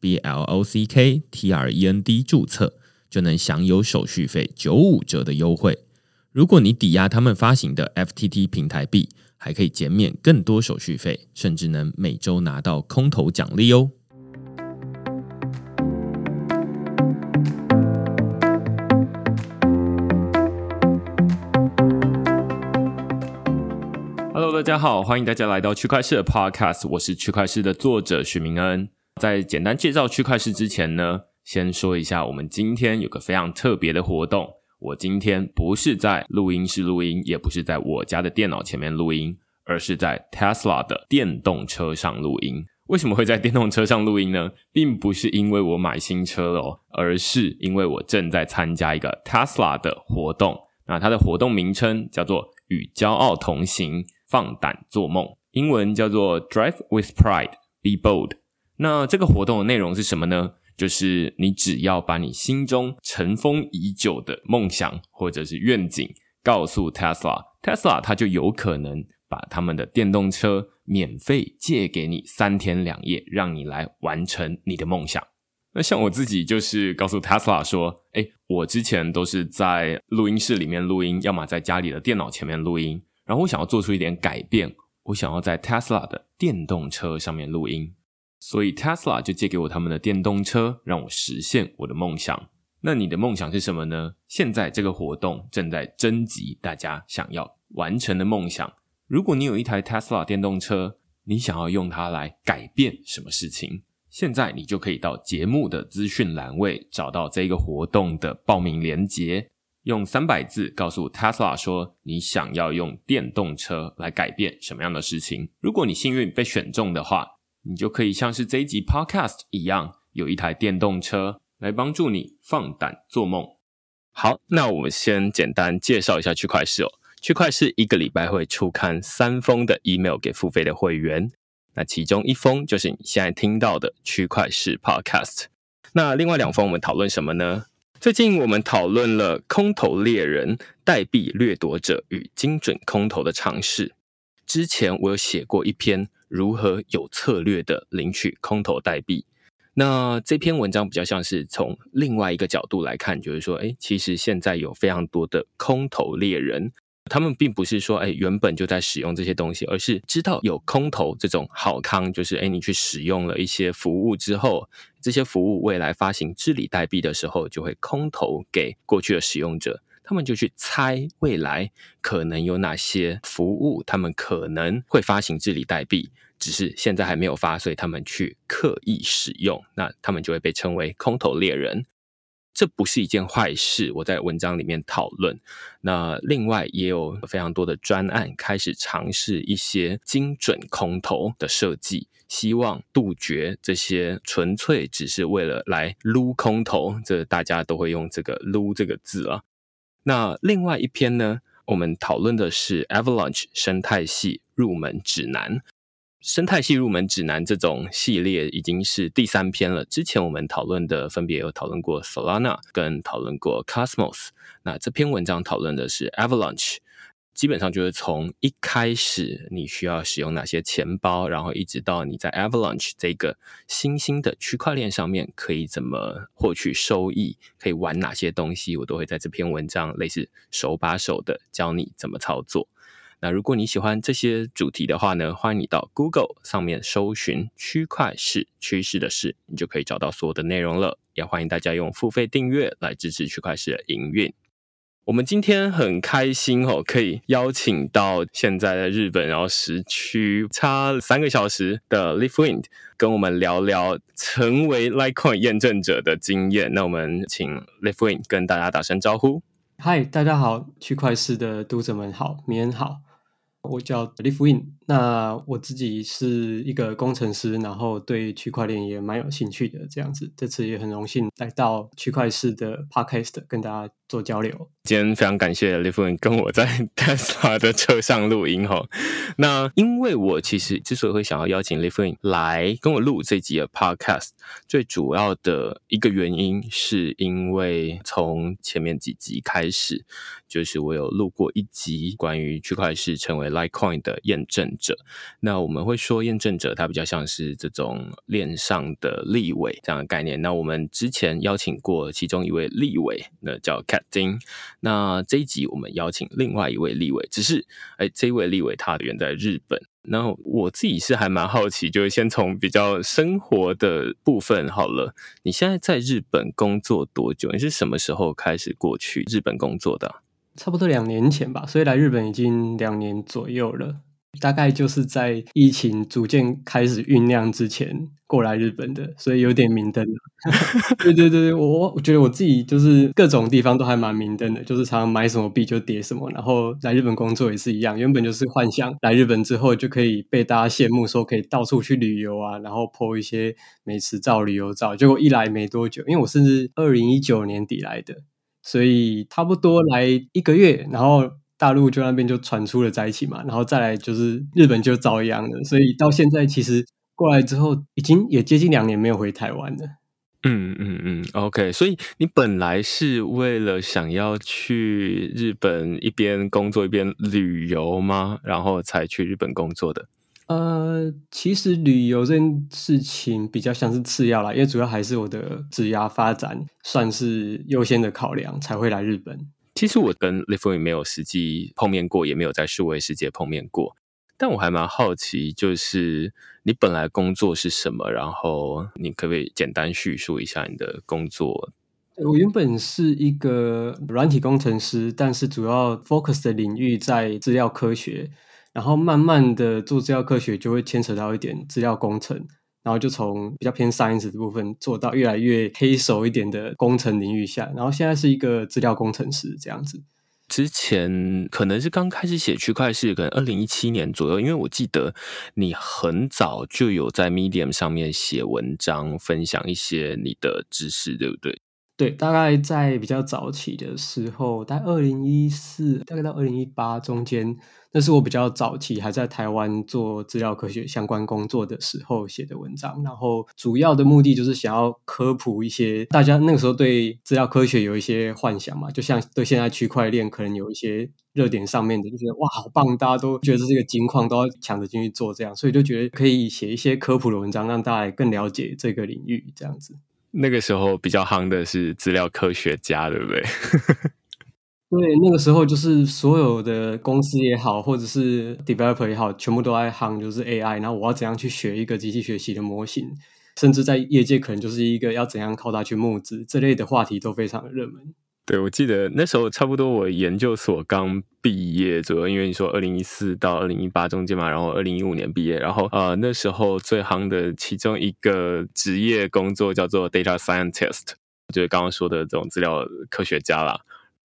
B L O C K T R E N D 注册，就能享有手续费九五折的优惠。如果你抵押他们发行的 FTT 平台币，还可以减免更多手续费，甚至能每周拿到空投奖励哦。Hello，大家好，欢迎大家来到区块市的 Podcast，我是区块市的作者许明恩。在简单介绍区块市之前呢，先说一下，我们今天有个非常特别的活动。我今天不是在录音室录音，也不是在我家的电脑前面录音，而是在 Tesla 的电动车上录音。为什么会在电动车上录音呢？并不是因为我买新车了，而是因为我正在参加一个 Tesla 的活动。那它的活动名称叫做“与骄傲同行，放胆做梦”，英文叫做 “Drive with Pride, Be Bold”。那这个活动的内容是什么呢？就是你只要把你心中尘封已久的梦想或者是愿景告诉 Tesla，Tesla 它就有可能把他们的电动车免费借给你三天两夜，让你来完成你的梦想。那像我自己就是告诉 Tesla 说，哎，我之前都是在录音室里面录音，要么在家里的电脑前面录音，然后我想要做出一点改变，我想要在 Tesla 的电动车上面录音。所以 Tesla 就借给我他们的电动车，让我实现我的梦想。那你的梦想是什么呢？现在这个活动正在征集大家想要完成的梦想。如果你有一台 Tesla 电动车，你想要用它来改变什么事情？现在你就可以到节目的资讯栏位找到这个活动的报名链接，用三百字告诉 Tesla 说你想要用电动车来改变什么样的事情。如果你幸运被选中的话。你就可以像是这一集 Podcast 一样，有一台电动车来帮助你放胆做梦。好，那我们先简单介绍一下区块市哦。区块市一个礼拜会出刊三封的 email 给付费的会员，那其中一封就是你现在听到的区块市 Podcast。那另外两封我们讨论什么呢？最近我们讨论了空头猎人、代币掠夺者与精准空头的尝试。之前我有写过一篇。如何有策略的领取空头代币？那这篇文章比较像是从另外一个角度来看，就是说，哎，其实现在有非常多的空头猎人，他们并不是说，哎，原本就在使用这些东西，而是知道有空头这种好康，就是哎，你去使用了一些服务之后，这些服务未来发行治理代币的时候，就会空投给过去的使用者。他们就去猜未来可能有哪些服务，他们可能会发行治理代币，只是现在还没有发，所以他们去刻意使用，那他们就会被称为空头猎人。这不是一件坏事，我在文章里面讨论。那另外也有非常多的专案开始尝试一些精准空投的设计，希望杜绝这些纯粹只是为了来撸空投，这大家都会用这个撸这个字啊。那另外一篇呢？我们讨论的是 Avalanche 生态系入门指南。生态系入门指南这种系列已经是第三篇了。之前我们讨论的分别有讨论过 Solana，跟讨论过 Cosmos。那这篇文章讨论的是 Avalanche。基本上就是从一开始你需要使用哪些钱包，然后一直到你在 Avalanche 这个新兴的区块链上面可以怎么获取收益，可以玩哪些东西，我都会在这篇文章类似手把手的教你怎么操作。那如果你喜欢这些主题的话呢，欢迎你到 Google 上面搜寻区块市趋势的事，你就可以找到所有的内容了。也欢迎大家用付费订阅来支持区块市的营运。我们今天很开心哦，可以邀请到现在在日本，然后时区差三个小时的 Liftwind，跟我们聊聊成为 Litecoin 验证者的经验。那我们请 Liftwind 跟大家打声招呼。嗨，大家好，区块市的读者们好，明天好，我叫 Liftwind。那我自己是一个工程师，然后对区块链也蛮有兴趣的。这样子，这次也很荣幸来到区块市的 Podcast 跟大家做交流。今天非常感谢 l i v i n 跟我在 Tesla 的车上录音哈。那因为我其实之所以会想要邀请 l i v i n 来跟我录这集的 Podcast，最主要的一个原因是因为从前面几集开始，就是我有录过一集关于区块链成为 Litecoin 的验证者。那我们会说验证者，它比较像是这种链上的立委这样的概念。那我们之前邀请过其中一位立委，那叫 c a t i n 那这一集我们邀请另外一位立委，只是哎，这位立委他原在日本。然后我自己是还蛮好奇，就是先从比较生活的部分好了。你现在在日本工作多久？你是什么时候开始过去日本工作的？差不多两年前吧，所以来日本已经两年左右了。大概就是在疫情逐渐开始酝酿之前过来日本的，所以有点明灯。对对对，我我觉得我自己就是各种地方都还蛮明灯的，就是常常买什么币就跌什么。然后来日本工作也是一样，原本就是幻想来日本之后就可以被大家羡慕，说可以到处去旅游啊，然后 po 一些美食照、旅游照。结果一来没多久，因为我甚至二零一九年底来的，所以差不多来一个月，然后。大陆就那边就传出了在一起嘛，然后再来就是日本就遭殃了，所以到现在其实过来之后，已经也接近两年没有回台湾了。嗯嗯嗯，OK，所以你本来是为了想要去日本一边工作一边旅游吗？然后才去日本工作的？呃，其实旅游这件事情比较像是次要啦，因为主要还是我的职涯发展算是优先的考量，才会来日本。其实我跟 l i f e 没有实际碰面过，也没有在数位世界碰面过。但我还蛮好奇，就是你本来工作是什么？然后你可不可以简单叙述一下你的工作？我原本是一个软体工程师，但是主要 focus 的领域在资料科学，然后慢慢的做资料科学就会牵扯到一点资料工程。然后就从比较偏 science 的部分做到越来越黑手一点的工程领域下，然后现在是一个资料工程师这样子。之前可能是刚开始写区块链，可能二零一七年左右，因为我记得你很早就有在 Medium 上面写文章，分享一些你的知识，对不对？对，大概在比较早期的时候，在二零一四，大概到二零一八中间，那是我比较早期还在台湾做资料科学相关工作的时候写的文章。然后主要的目的就是想要科普一些大家那个时候对资料科学有一些幻想嘛，就像对现在区块链可能有一些热点上面的，就觉得哇好棒，大家都觉得这是一个金矿，都要抢着进去做这样，所以就觉得可以写一些科普的文章，让大家更了解这个领域这样子。那个时候比较夯的是资料科学家，对不对？对，那个时候就是所有的公司也好，或者是 developer 也好，全部都在夯，就是 AI。然后我要怎样去学一个机器学习的模型，甚至在业界可能就是一个要怎样靠它去募资，这类的话题都非常的热门。对，我记得那时候差不多我研究所刚毕业左右，因为你说二零一四到二零一八中间嘛，然后二零一五年毕业，然后呃那时候最夯的其中一个职业工作叫做 data scientist，就是刚刚说的这种资料科学家啦。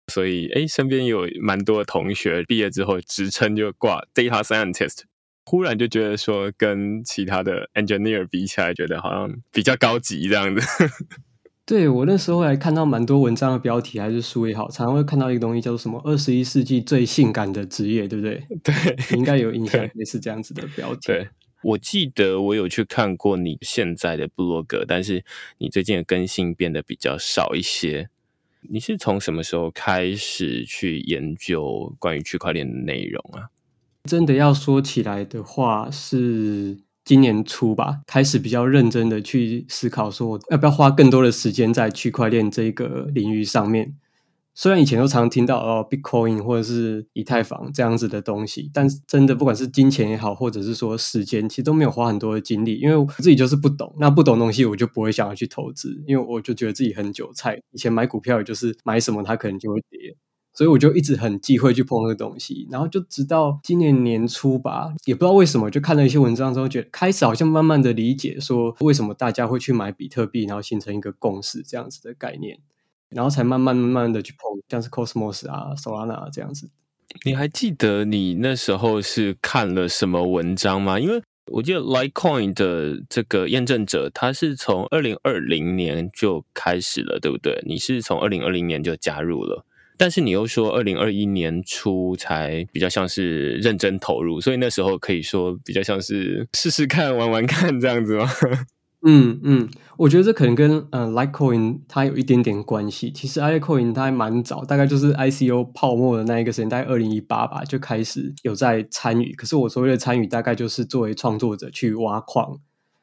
所以哎，身边有蛮多同学毕业之后职称就挂 data scientist，忽然就觉得说跟其他的 engineer 比起来，觉得好像比较高级这样子。对我那时候还看到蛮多文章的标题，还是书也好，常常会看到一个东西叫做什么“二十一世纪最性感的职业”，对不对？对，应该有印象，类似这样子的标题。对，我记得我有去看过你现在的部落格，但是你最近的更新变得比较少一些。你是从什么时候开始去研究关于区块链的内容啊？真的要说起来的话，是。今年初吧，开始比较认真的去思考，说要不要花更多的时间在区块链这个领域上面。虽然以前都常听到哦，Bitcoin 或者是以太坊这样子的东西，但是真的不管是金钱也好，或者是说时间，其实都没有花很多的精力，因为我自己就是不懂。那不懂东西，我就不会想要去投资，因为我就觉得自己很韭菜。以前买股票，也就是买什么它可能就会跌。所以我就一直很忌讳去碰那个东西，然后就直到今年年初吧，也不知道为什么，就看了一些文章之后，觉得开始好像慢慢的理解说，为什么大家会去买比特币，然后形成一个共识这样子的概念，然后才慢慢慢慢的去碰，像是 Cosmos 啊、Solana 这样子。你还记得你那时候是看了什么文章吗？因为我记得 Litecoin 的这个验证者，他是从二零二零年就开始了，对不对？你是从二零二零年就加入了，但是你又说二零二一年初才比较像是认真投入，所以那时候可以说比较像是试试看、玩玩看这样子吗？嗯嗯，我觉得这可能跟呃 Litecoin 它有一点点关系。其实 Litecoin 它还蛮早，大概就是 ICO 泡沫的那一个时间，大概二零一八吧，就开始有在参与。可是我所谓的参与，大概就是作为创作者去挖矿，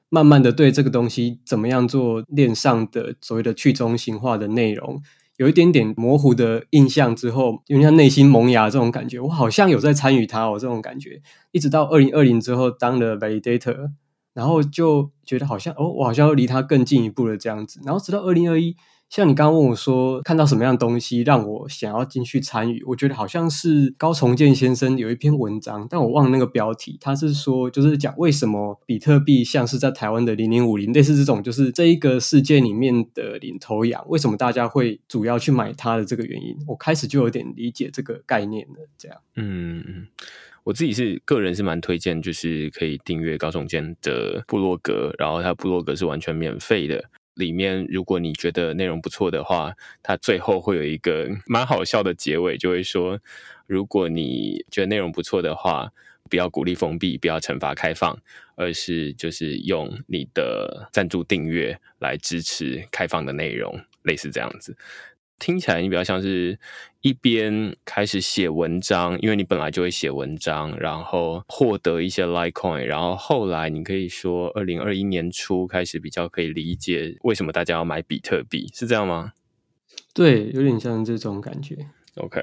慢慢的对这个东西怎么样做链上的所谓的去中心化的内容，有一点点模糊的印象之后，有点像内心萌芽这种感觉。我好像有在参与它哦，这种感觉，一直到二零二零之后当了 Validator。然后就觉得好像哦，我好像要离它更进一步了这样子。然后直到二零二一，像你刚刚问我说，看到什么样东西让我想要进去参与？我觉得好像是高重建先生有一篇文章，但我忘了那个标题。他是说，就是讲为什么比特币像是在台湾的零零五零，类似这种，就是这一个世界里面的领头羊，为什么大家会主要去买它的这个原因？我开始就有点理解这个概念了。这样，嗯。我自己是个人是蛮推荐，就是可以订阅高总监的部落格，然后他部落格是完全免费的。里面如果你觉得内容不错的话，它最后会有一个 蛮好笑的结尾，就会说，如果你觉得内容不错的话，不要鼓励封闭，不要惩罚开放，而是就是用你的赞助订阅来支持开放的内容，类似这样子。听起来你比较像是一边开始写文章，因为你本来就会写文章，然后获得一些 Litecoin，然后后来你可以说二零二一年初开始比较可以理解为什么大家要买比特币，是这样吗？对，有点像这种感觉。OK，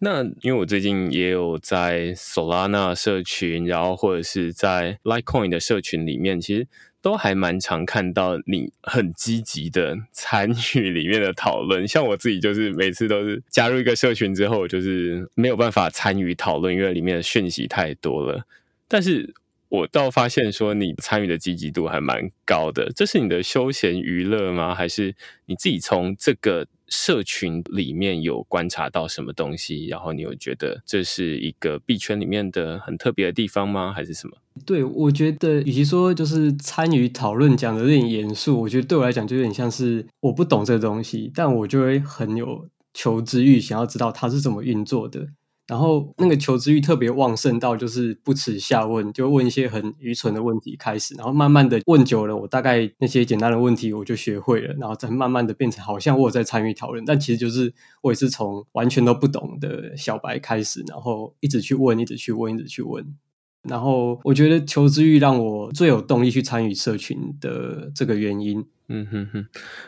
那因为我最近也有在 Solana 社群，然后或者是在 Litecoin 的社群里面，其实。都还蛮常看到你很积极的参与里面的讨论，像我自己就是每次都是加入一个社群之后，就是没有办法参与讨论，因为里面的讯息太多了。但是我倒发现说你参与的积极度还蛮高的，这是你的休闲娱乐吗？还是你自己从这个？社群里面有观察到什么东西，然后你有觉得这是一个币圈里面的很特别的地方吗？还是什么？对，我觉得与其说就是参与讨论讲的有点严肃，我觉得对我来讲就有点像是我不懂这个东西，但我就会很有求知欲，想要知道它是怎么运作的。然后那个求知欲特别旺盛到就是不耻下问，就问一些很愚蠢的问题开始，然后慢慢的问久了，我大概那些简单的问题我就学会了，然后再慢慢的变成好像我在参与讨论，但其实就是我也是从完全都不懂的小白开始，然后一直去问，一直去问，一直去问。然后我觉得求知欲让我最有动力去参与社群的这个原因。嗯哼哼，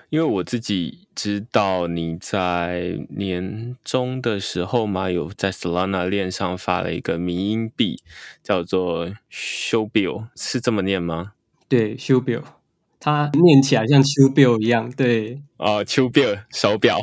因为我自己知道你在年终的时候嘛，有在 Solana 链上发了一个迷音币，叫做 Show Bill，是这么念吗？对，Show Bill，它念起来像 Show Bill 一样。对，哦，Show Bill 手表，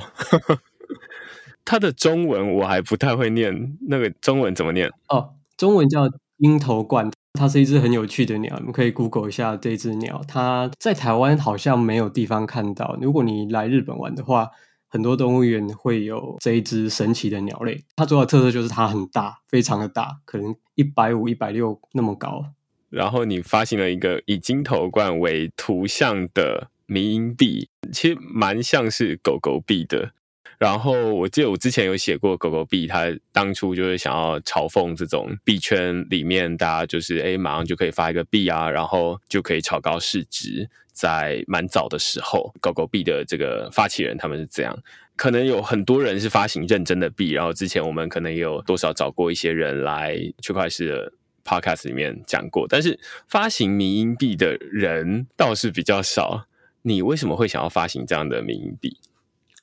它的中文我还不太会念，那个中文怎么念？哦，中文叫。鹰头冠，它是一只很有趣的鸟，你们可以 Google 一下这只鸟。它在台湾好像没有地方看到。如果你来日本玩的话，很多动物园会有这一只神奇的鸟类。它主要特色就是它很大，非常的大，可能一百五、一百六那么高。然后你发行了一个以金头冠为图像的迷音币，其实蛮像是狗狗币的。然后我记得我之前有写过狗狗币，它当初就是想要嘲讽这种币圈里面大家就是哎马上就可以发一个币啊，然后就可以炒高市值。在蛮早的时候，狗狗币的这个发起人他们是这样，可能有很多人是发行认真的币。然后之前我们可能也有多少找过一些人来区块链的 podcast 里面讲过，但是发行民营币的人倒是比较少。你为什么会想要发行这样的民营币？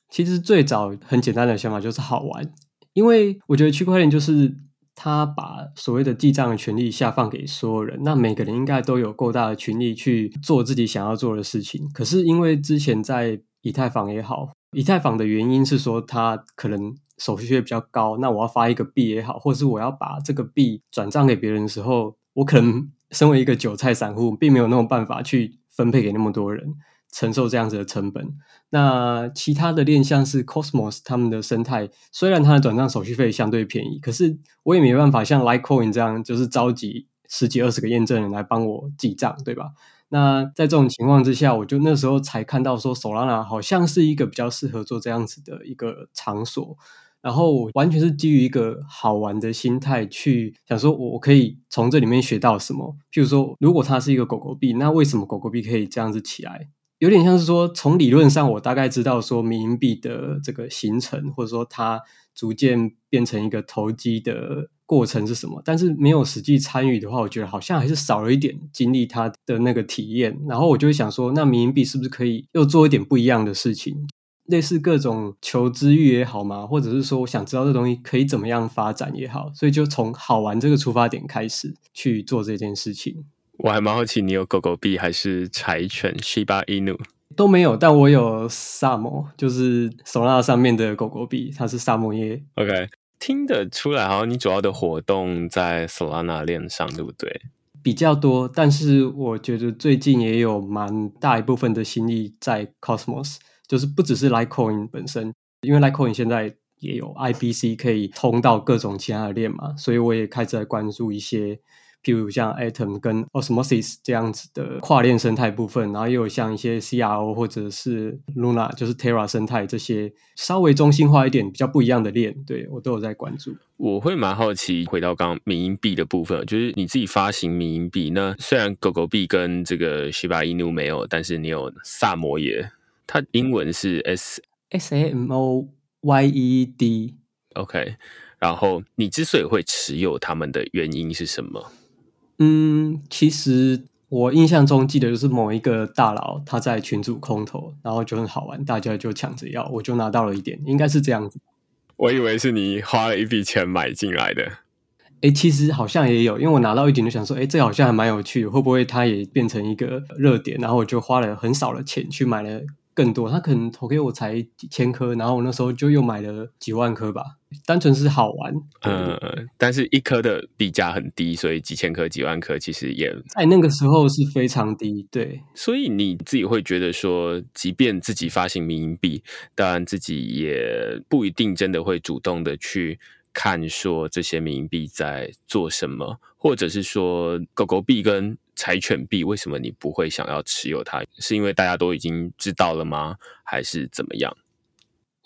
其实最早很简单的想法就是好玩，因为我觉得区块链就是它把所谓的记账的权利下放给所有人，那每个人应该都有够大的权利去做自己想要做的事情。可是因为之前在以太坊也好，以太坊的原因是说它可能手续费比较高，那我要发一个币也好，或是我要把这个币转账给别人的时候，我可能身为一个韭菜散户，并没有那种办法去分配给那么多人。承受这样子的成本。那其他的链像是 Cosmos 他们的生态，虽然它的转账手续费相对便宜，可是我也没办法像 Litecoin 这样，就是召集十几二十个验证人来帮我记账，对吧？那在这种情况之下，我就那时候才看到说，Solana 好像是一个比较适合做这样子的一个场所。然后完全是基于一个好玩的心态去想说，我可以从这里面学到什么？譬如说，如果它是一个狗狗币，那为什么狗狗币可以这样子起来？有点像是说，从理论上我大概知道说，民营币的这个形成，或者说它逐渐变成一个投机的过程是什么？但是没有实际参与的话，我觉得好像还是少了一点经历它的那个体验。然后我就会想说，那民营币是不是可以又做一点不一样的事情？类似各种求知欲也好嘛，或者是说我想知道这东西可以怎么样发展也好，所以就从好玩这个出发点开始去做这件事情。我还蛮好奇，你有狗狗币还是柴犬 Shiba Inu 都没有，但我有萨摩，就是手拉上面的狗狗币，它是萨摩耶。OK，听得出来，好像你主要的活动在 Solana 链上，对不对？比较多，但是我觉得最近也有蛮大一部分的心力在 Cosmos。就是不只是 Litecoin 本身，因为 Litecoin 现在也有 IBC 可以通到各种其他的链嘛，所以我也开始在关注一些，譬如像 Atom 跟 Osmosis 这样子的跨链生态部分，然后又有像一些 CRO 或者是 Luna，就是 Terra 生态这些稍微中心化一点、比较不一样的链，对我都有在关注。我会蛮好奇，回到刚刚民营币的部分，就是你自己发行民营币，那虽然狗狗币跟这个 Shiba Inu 没有，但是你有萨摩耶。它英文是 S S A M O Y E D，OK。然后你之所以会持有他们的原因是什么？嗯，其实我印象中记得就是某一个大佬他在群组空投，然后就很好玩，大家就抢着要，我就拿到了一点，应该是这样子。我以为是你花了一笔钱买进来的。哎，其实好像也有，因为我拿到一点就想说，哎，这好像还蛮有趣的，会不会它也变成一个热点？然后我就花了很少的钱去买了。更多，他可能投给我才几千颗，然后我那时候就又买了几万颗吧，单纯是好玩。嗯，但是一颗的币价很低，所以几千颗、几万颗其实也在那个时候是非常低。对，所以你自己会觉得说，即便自己发行民营币，当然自己也不一定真的会主动的去。看说这些冥币在做什么，或者是说狗狗币跟柴犬币，为什么你不会想要持有它？是因为大家都已经知道了吗？还是怎么样？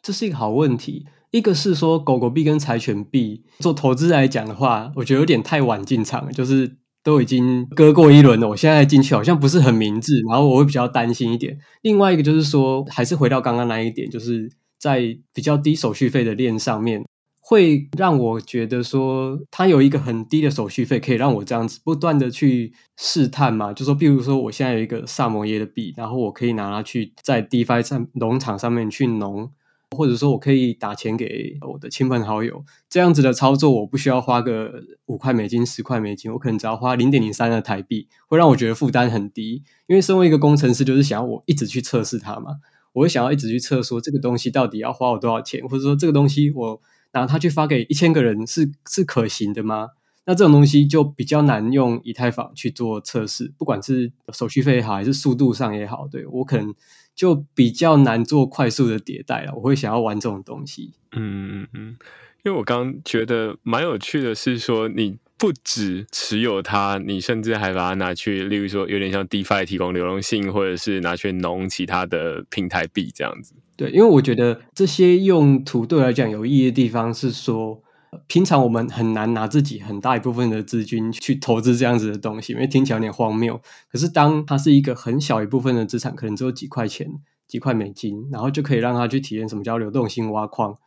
这是一个好问题。一个是说狗狗币跟柴犬币做投资来讲的话，我觉得有点太晚进场，就是都已经割过一轮了。我现在进去好像不是很明智，然后我会比较担心一点。另外一个就是说，还是回到刚刚那一点，就是在比较低手续费的链上面。会让我觉得说，它有一个很低的手续费，可以让我这样子不断的去试探嘛。就说，比如说，我现在有一个萨摩耶的币，然后我可以拿它去在 DeFi 上农场上面去农，或者说我可以打钱给我的亲朋好友。这样子的操作，我不需要花个五块美金、十块美金，我可能只要花零点零三的台币，会让我觉得负担很低。因为身为一个工程师，就是想要我一直去测试它嘛，我会想要一直去测说这个东西到底要花我多少钱，或者说这个东西我。然后他去发给一千个人是是可行的吗？那这种东西就比较难用以太坊去做测试，不管是手续费也好，还是速度上也好，对我可能就比较难做快速的迭代了。我会想要玩这种东西。嗯嗯嗯，因为我刚觉得蛮有趣的是说你。不止持有它，你甚至还把它拿去，例如说有点像 DeFi 提供流动性，或者是拿去农其他的平台币这样子。对，因为我觉得这些用途对我来讲有意义的地方是说，平常我们很难拿自己很大一部分的资金去投资这样子的东西，因为听起来有点荒谬。可是当它是一个很小一部分的资产，可能只有几块钱、几块美金，然后就可以让它去体验什么叫流动性挖矿。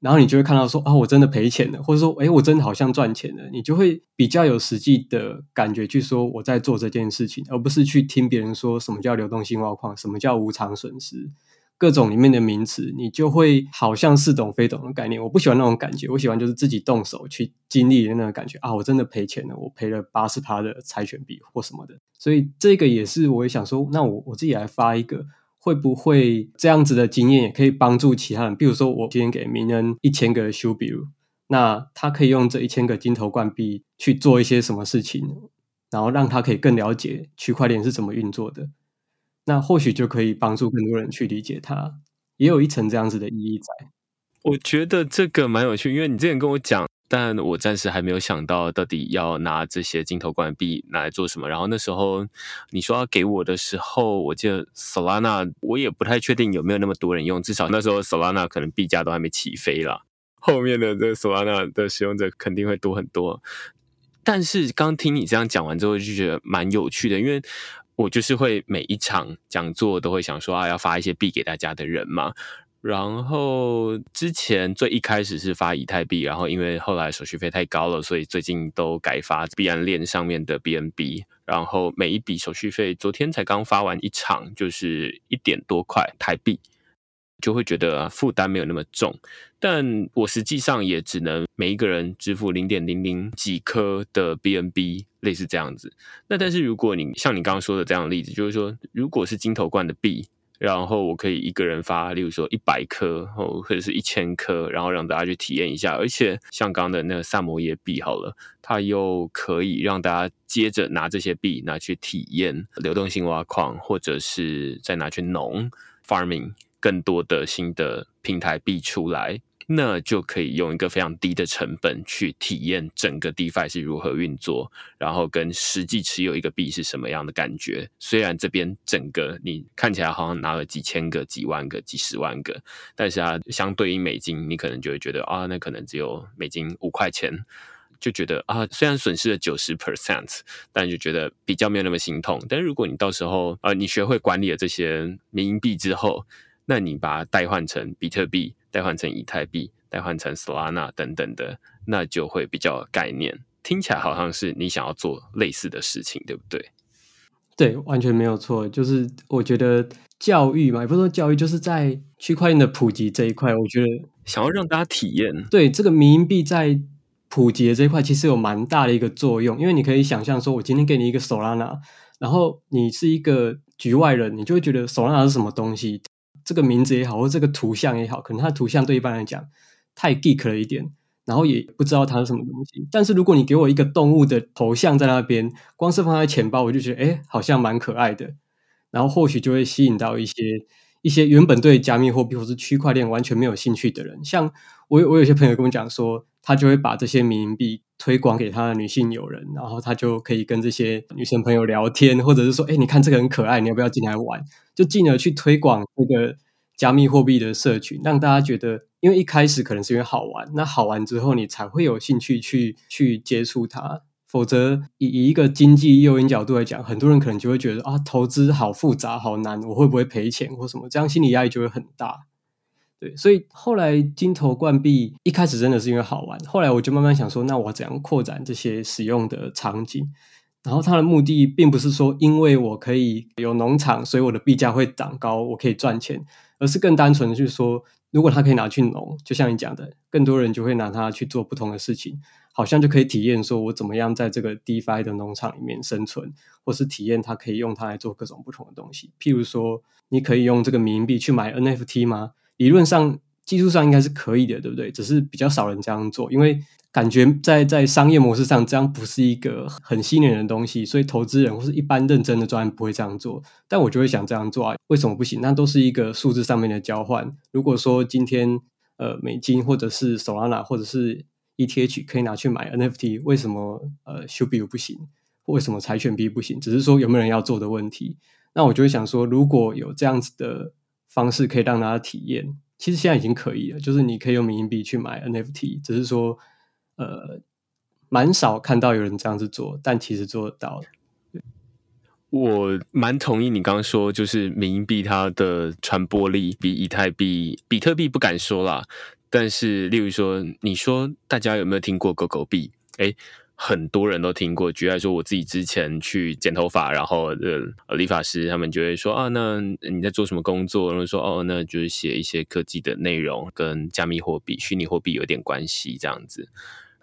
然后你就会看到说啊，我真的赔钱了，或者说，哎，我真的好像赚钱了。你就会比较有实际的感觉去说我在做这件事情，而不是去听别人说什么叫流动性挖矿，什么叫无偿损失，各种里面的名词，你就会好像似懂非懂的概念。我不喜欢那种感觉，我喜欢就是自己动手去经历的那个感觉啊，我真的赔钱了，我赔了八十趴的财权币或什么的。所以这个也是我也想说，那我我自己来发一个。会不会这样子的经验也可以帮助其他人？比如说，我今天给名人一千个修比如，那他可以用这一千个金头冠币去做一些什么事情，然后让他可以更了解区块链是怎么运作的。那或许就可以帮助更多人去理解它，也有一层这样子的意义在。我觉得这个蛮有趣，因为你之前跟我讲。但我暂时还没有想到到底要拿这些镜头冠币拿来做什么。然后那时候你说要给我的时候，我记得 Solana 我也不太确定有没有那么多人用，至少那时候 Solana 可能币价都还没起飞啦。后面的这 Solana 的使用者肯定会多很多。但是刚听你这样讲完之后，就觉得蛮有趣的，因为我就是会每一场讲座都会想说啊，要发一些币给大家的人嘛。然后之前最一开始是发以太币，然后因为后来手续费太高了，所以最近都改发币安链上面的 BNB。然后每一笔手续费，昨天才刚发完一场，就是一点多块台币，就会觉得负担没有那么重。但我实际上也只能每一个人支付零点零零几颗的 BNB，类似这样子。那但是如果你像你刚刚说的这样的例子，就是说如果是金头冠的币。然后我可以一个人发，例如说一百颗，或者是一千颗，然后让大家去体验一下。而且像刚刚的那个萨摩耶币，好了，它又可以让大家接着拿这些币拿去体验流动性挖矿，或者是再拿去农 farming 更多的新的平台币出来。那就可以用一个非常低的成本去体验整个 DeFi 是如何运作，然后跟实际持有一个币是什么样的感觉。虽然这边整个你看起来好像拿了几千个、几万个、几十万个，但是它相对应美金，你可能就会觉得啊，那可能只有美金五块钱，就觉得啊，虽然损失了九十 percent，但就觉得比较没有那么心痛。但如果你到时候呃，你学会管理了这些民营币之后，那你把它代换成比特币。代换成以太币，代换成 Solana 等等的，那就会比较概念。听起来好像是你想要做类似的事情，对不对？对，完全没有错。就是我觉得教育嘛，也不是说教育，就是在区块链的普及这一块，我觉得想要让大家体验。对这个民营币在普及的这一块，其实有蛮大的一个作用。因为你可以想象，说我今天给你一个 Solana，然后你是一个局外人，你就会觉得 Solana 是什么东西。这个名字也好，或这个图像也好，可能它的图像对一般来讲太 geek 了一点，然后也不知道它是什么东西。但是如果你给我一个动物的头像在那边，光是放在钱包，我就觉得哎，好像蛮可爱的。然后或许就会吸引到一些一些原本对加密货币或是区块链完全没有兴趣的人。像我我有些朋友跟我讲说，他就会把这些冥币推广给他的女性友人，然后他就可以跟这些女生朋友聊天，或者是说，哎，你看这个很可爱，你要不要进来玩？就进而去推广这个加密货币的社群，让大家觉得，因为一开始可能是因为好玩，那好玩之后，你才会有兴趣去去接触它。否则，以以一个经济诱因角度来讲，很多人可能就会觉得啊，投资好复杂、好难，我会不会赔钱或什么？这样心理压力就会很大。对，所以后来金头冠币一开始真的是因为好玩，后来我就慢慢想说，那我怎样扩展这些使用的场景？然后它的目的并不是说，因为我可以有农场，所以我的币价会涨高，我可以赚钱，而是更单纯的，去说，如果它可以拿去农，就像你讲的，更多人就会拿它去做不同的事情，好像就可以体验说我怎么样在这个 DeFi 的农场里面生存，或是体验它可以用它来做各种不同的东西。譬如说，你可以用这个冥币去买 NFT 吗？理论上、技术上应该是可以的，对不对？只是比较少人这样做，因为。感觉在在商业模式上，这样不是一个很吸引人的东西，所以投资人或是一般认真的专不会这样做。但我就会想这样做啊？为什么不行？那都是一个数字上面的交换。如果说今天呃美金或者是 Solana 或者是 ETH 可以拿去买 NFT，为什么呃修币不行？为什么柴犬币不行？只是说有没有人要做的问题。那我就会想说，如果有这样子的方式可以让大家体验，其实现在已经可以了，就是你可以用民营币去买 NFT，只是说。呃，蛮少看到有人这样子做，但其实做得到。我蛮同意你刚刚说，就是民币它的传播力比以太币、比特币不敢说啦。但是，例如说，你说大家有没有听过狗狗币？哎，很多人都听过。举例来说，我自己之前去剪头发，然后呃，理发师他们就会说啊，那你在做什么工作？然后说哦，那就是写一些科技的内容，跟加密货币、虚拟货币有点关系这样子。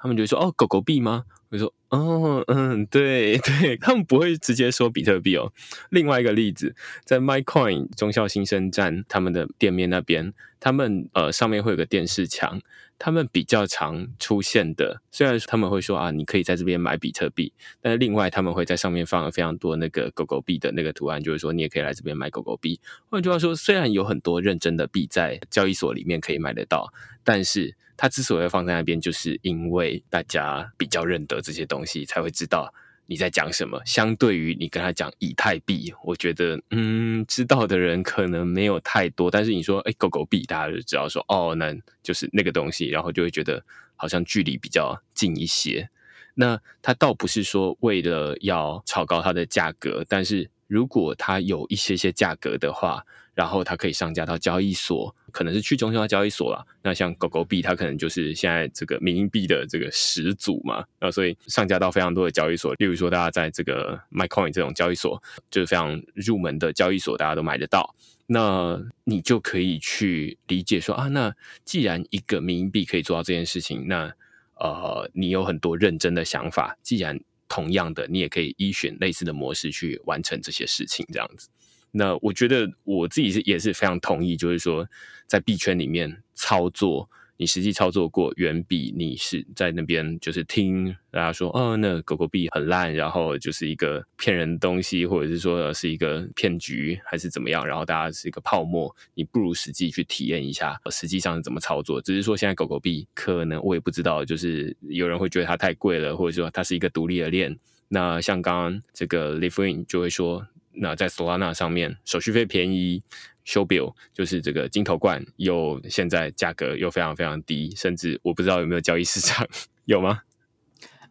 他们就说哦，狗狗币吗？我说哦，嗯，对对，他们不会直接说比特币哦。另外一个例子，在 MyCoin 中校新生站他们的店面那边，他们呃上面会有个电视墙。他们比较常出现的，虽然他们会说啊，你可以在这边买比特币，但是另外他们会在上面放了非常多那个狗狗币的那个图案，就是说你也可以来这边买狗狗币。换句话说，虽然有很多认真的币在交易所里面可以买得到，但是它之所以放在那边，就是因为大家比较认得这些东西，才会知道。你在讲什么？相对于你跟他讲以太币，我觉得，嗯，知道的人可能没有太多。但是你说，哎，狗狗币，大家就知道说，哦，那就是那个东西，然后就会觉得好像距离比较近一些。那它倒不是说为了要炒高它的价格，但是如果它有一些些价格的话。然后它可以上架到交易所，可能是去中心化交易所了。那像狗狗币，它可能就是现在这个民营币的这个始祖嘛。那所以上架到非常多的交易所，例如说大家在这个 MyCoin 这种交易所，就是非常入门的交易所，大家都买得到。那你就可以去理解说啊，那既然一个民营币可以做到这件事情，那呃，你有很多认真的想法。既然同样的，你也可以依选类似的模式去完成这些事情，这样子。那我觉得我自己是也是非常同意，就是说在币圈里面操作，你实际操作过，远比你是在那边就是听大家说，哦，那狗狗币很烂，然后就是一个骗人东西，或者是说是一个骗局，还是怎么样，然后大家是一个泡沫，你不如实际去体验一下，实际上是怎么操作。只是说现在狗狗币可能我也不知道，就是有人会觉得它太贵了，或者说它是一个独立的链。那像刚刚这个 l i v i n 就会说。那在 Solana 上面，手续费便宜，Show Bill 就是这个金头冠，又现在价格又非常非常低，甚至我不知道有没有交易市场，有吗？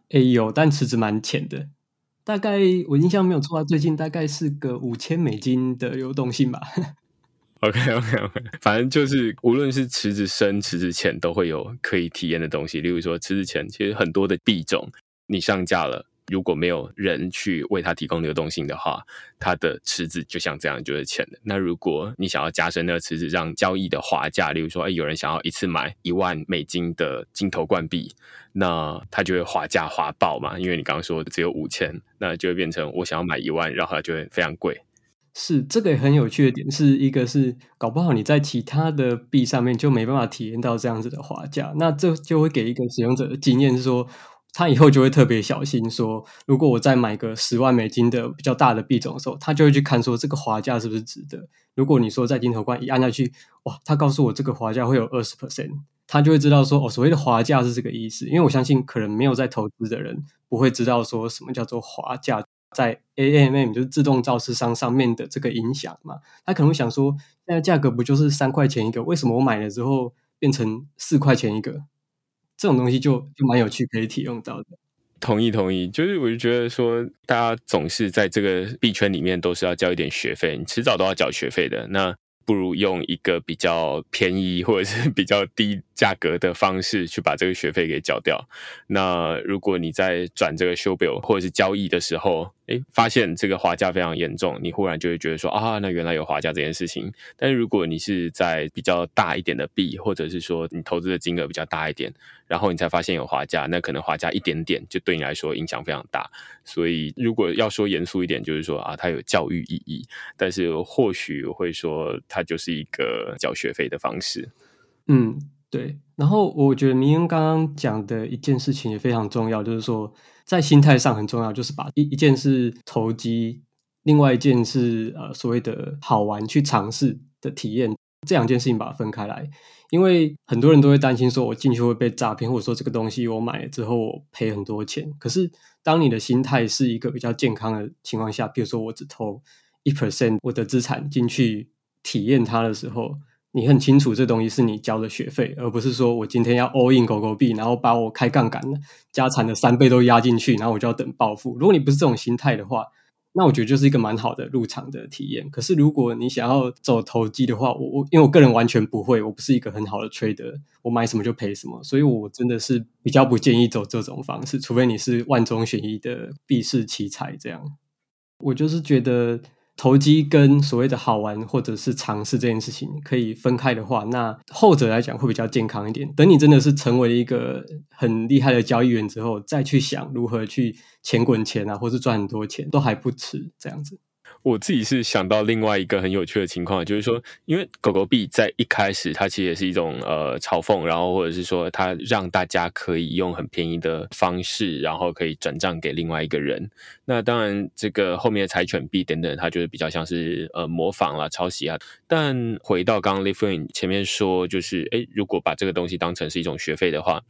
哎，有，但池子蛮浅的，大概我印象没有错啊，最近大概是个五千美金的流动性吧。OK OK OK，反正就是无论是池子深、池子浅，都会有可以体验的东西。例如说池子浅，其实很多的币种你上架了。如果没有人去为它提供流动性的话，它的池子就像这样就是浅的。那如果你想要加深那个池子，让交易的滑价，例如说，哎，有人想要一次买一万美金的金头冠币，那它就会滑价滑爆嘛。因为你刚刚说只有五千，那就会变成我想要买一万，然后它就会非常贵。是这个很有趣的点，是一个是搞不好你在其他的币上面就没办法体验到这样子的滑价，那这就会给一个使用者的经验是说。他以后就会特别小心，说如果我再买个十万美金的比较大的币种的时候，他就会去看说这个滑价是不是值得。如果你说在金头冠一按下去，哇，他告诉我这个滑价会有二十 percent，他就会知道说哦，所谓的滑价是这个意思。因为我相信可能没有在投资的人不会知道说什么叫做滑价，在 AMM 就是自动造市商上面的这个影响嘛。他可能会想说，现在价格不就是三块钱一个，为什么我买了之后变成四块钱一个？这种东西就就蛮有趣，可以体用到的。同意，同意。就是我就觉得说，大家总是在这个币圈里面都是要交一点学费，你迟早都要交学费的。那不如用一个比较便宜或者是比较低价格的方式去把这个学费给缴掉。那如果你在转这个修表或者是交易的时候，哎，发现这个滑价非常严重，你忽然就会觉得说啊，那原来有滑价这件事情。但是如果你是在比较大一点的币，或者是说你投资的金额比较大一点，然后你才发现有滑价，那可能滑价一点点就对你来说影响非常大。所以如果要说严肃一点，就是说啊，它有教育意义，但是或许会说它就是一个交学费的方式。嗯，对。然后我觉得明恩刚刚讲的一件事情也非常重要，就是说。在心态上很重要，就是把一一件事投机，另外一件事呃所谓的好玩去尝试的体验，这两件事情把它分开来。因为很多人都会担心说，我进去会被诈骗，或者说这个东西我买了之后我赔很多钱。可是当你的心态是一个比较健康的情况下，比如说我只投一 percent 我的资产进去体验它的时候。你很清楚这东西是你交的学费，而不是说我今天要 all in 狗狗币，然后把我开杠杆的家产的三倍都压进去，然后我就要等暴富。如果你不是这种心态的话，那我觉得就是一个蛮好的入场的体验。可是如果你想要走投机的话，我我因为我个人完全不会，我不是一个很好的 trader，我买什么就赔什么，所以我真的是比较不建议走这种方式，除非你是万中选一的币市奇才这样。我就是觉得。投机跟所谓的好玩或者是尝试这件事情可以分开的话，那后者来讲会比较健康一点。等你真的是成为一个很厉害的交易员之后，再去想如何去钱滚钱啊，或是赚很多钱，都还不迟。这样子。我自己是想到另外一个很有趣的情况，就是说，因为狗狗币在一开始它其实也是一种呃嘲讽，然后或者是说它让大家可以用很便宜的方式，然后可以转账给另外一个人。那当然，这个后面的柴犬币等等，它就是比较像是呃模仿啦、抄袭啊。但回到刚刚 l i f i n 前面说，就是哎，如果把这个东西当成是一种学费的话。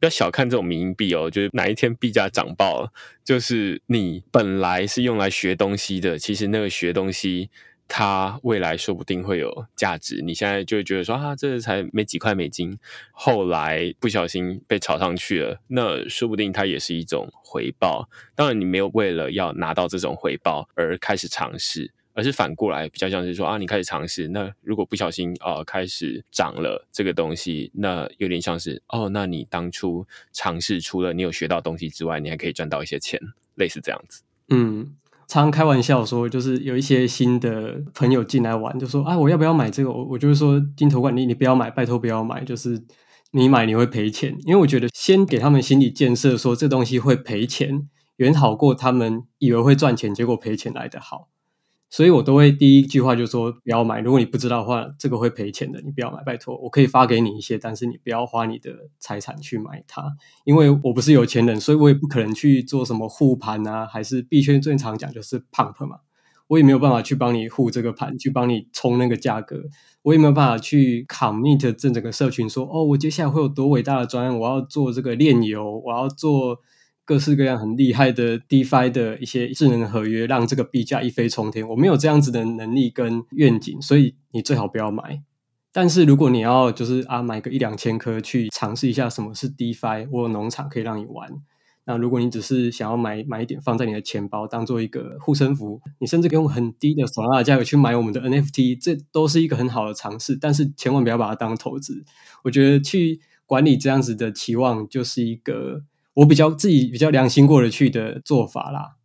不要小看这种民营币哦，就是哪一天币价涨爆了，就是你本来是用来学东西的，其实那个学东西，它未来说不定会有价值。你现在就会觉得说啊，这才没几块美金，后来不小心被炒上去了，那说不定它也是一种回报。当然，你没有为了要拿到这种回报而开始尝试。而是反过来，比较像是说啊，你开始尝试，那如果不小心啊开始涨了这个东西，那有点像是哦，那你当初尝试除了你有学到东西之外，你还可以赚到一些钱，类似这样子。嗯，常开玩笑说，就是有一些新的朋友进来玩，就说啊，我要不要买这个？我我就是说，金头冠，你你不要买，拜托不要买，就是你买你会赔钱，因为我觉得先给他们心理建设，说这东西会赔钱，远好过他们以为会赚钱，结果赔钱来的好。所以我都会第一句话就说不要买。如果你不知道的话，这个会赔钱的，你不要买，拜托。我可以发给你一些，但是你不要花你的财产去买它，因为我不是有钱人，所以我也不可能去做什么护盘啊，还是币圈最常讲就是 pump 嘛，我也没有办法去帮你护这个盘，去帮你冲那个价格，我也没有办法去 commit 这整个社群说哦，我接下来会有多伟大的专案，我要做这个炼油，我要做。各式各样很厉害的 DeFi 的一些智能合约，让这个币价一飞冲天。我没有这样子的能力跟愿景，所以你最好不要买。但是如果你要就是啊买个一两千颗去尝试一下什么是 DeFi，我有农场可以让你玩。那如果你只是想要买买一点放在你的钱包，当做一个护身符，你甚至可以用很低的索拉的价格去买我们的 NFT，这都是一个很好的尝试。但是千万不要把它当投资。我觉得去管理这样子的期望，就是一个。我比较自己比较良心过得去的做法啦，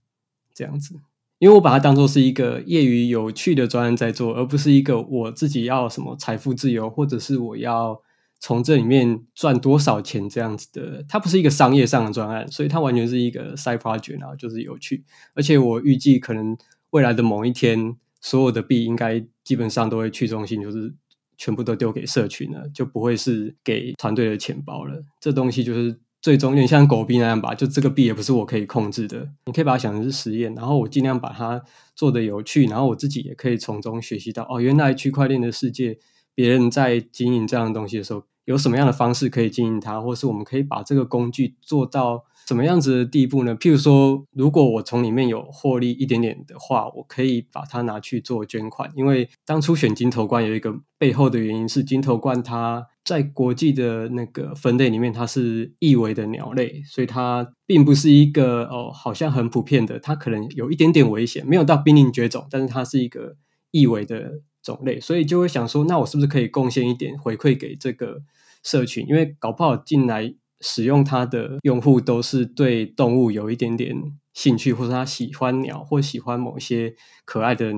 这样子，因为我把它当做是一个业余有趣的专案在做，而不是一个我自己要什么财富自由，或者是我要从这里面赚多少钱这样子的。它不是一个商业上的专案，所以它完全是一个 side project 啊，就是有趣。而且我预计可能未来的某一天，所有的币应该基本上都会去中心，就是全部都丢给社群了，就不会是给团队的钱包了。这东西就是。最终有点像狗币那样吧，就这个币也不是我可以控制的，你可以把它想成是实验，然后我尽量把它做的有趣，然后我自己也可以从中学习到哦，原来区块链的世界，别人在经营这样的东西的时候，有什么样的方式可以经营它，或是我们可以把这个工具做到。什么样子的地步呢？譬如说，如果我从里面有获利一点点的话，我可以把它拿去做捐款。因为当初选金头冠有一个背后的原因是，金头冠它在国际的那个分类里面，它是易危的鸟类，所以它并不是一个哦，好像很普遍的，它可能有一点点危险，没有到濒临绝种，但是它是一个易危的种类，所以就会想说，那我是不是可以贡献一点回馈给这个社群？因为搞不好进来。使用它的用户都是对动物有一点点兴趣，或者他喜欢鸟，或喜欢某些可爱的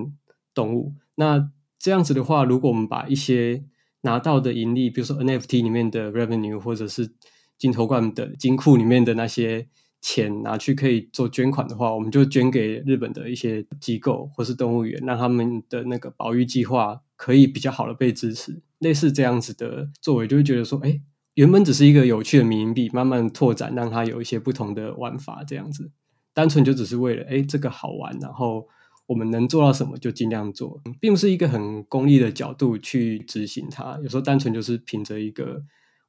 动物。那这样子的话，如果我们把一些拿到的盈利，比如说 NFT 里面的 revenue，或者是金头冠的金库里面的那些钱拿去可以做捐款的话，我们就捐给日本的一些机构或是动物园，让他们的那个保育计划可以比较好的被支持。类似这样子的作为，就会觉得说，哎。原本只是一个有趣的民币，慢慢拓展，让它有一些不同的玩法，这样子，单纯就只是为了哎这个好玩，然后我们能做到什么就尽量做，并不是一个很功利的角度去执行它。有时候单纯就是凭着一个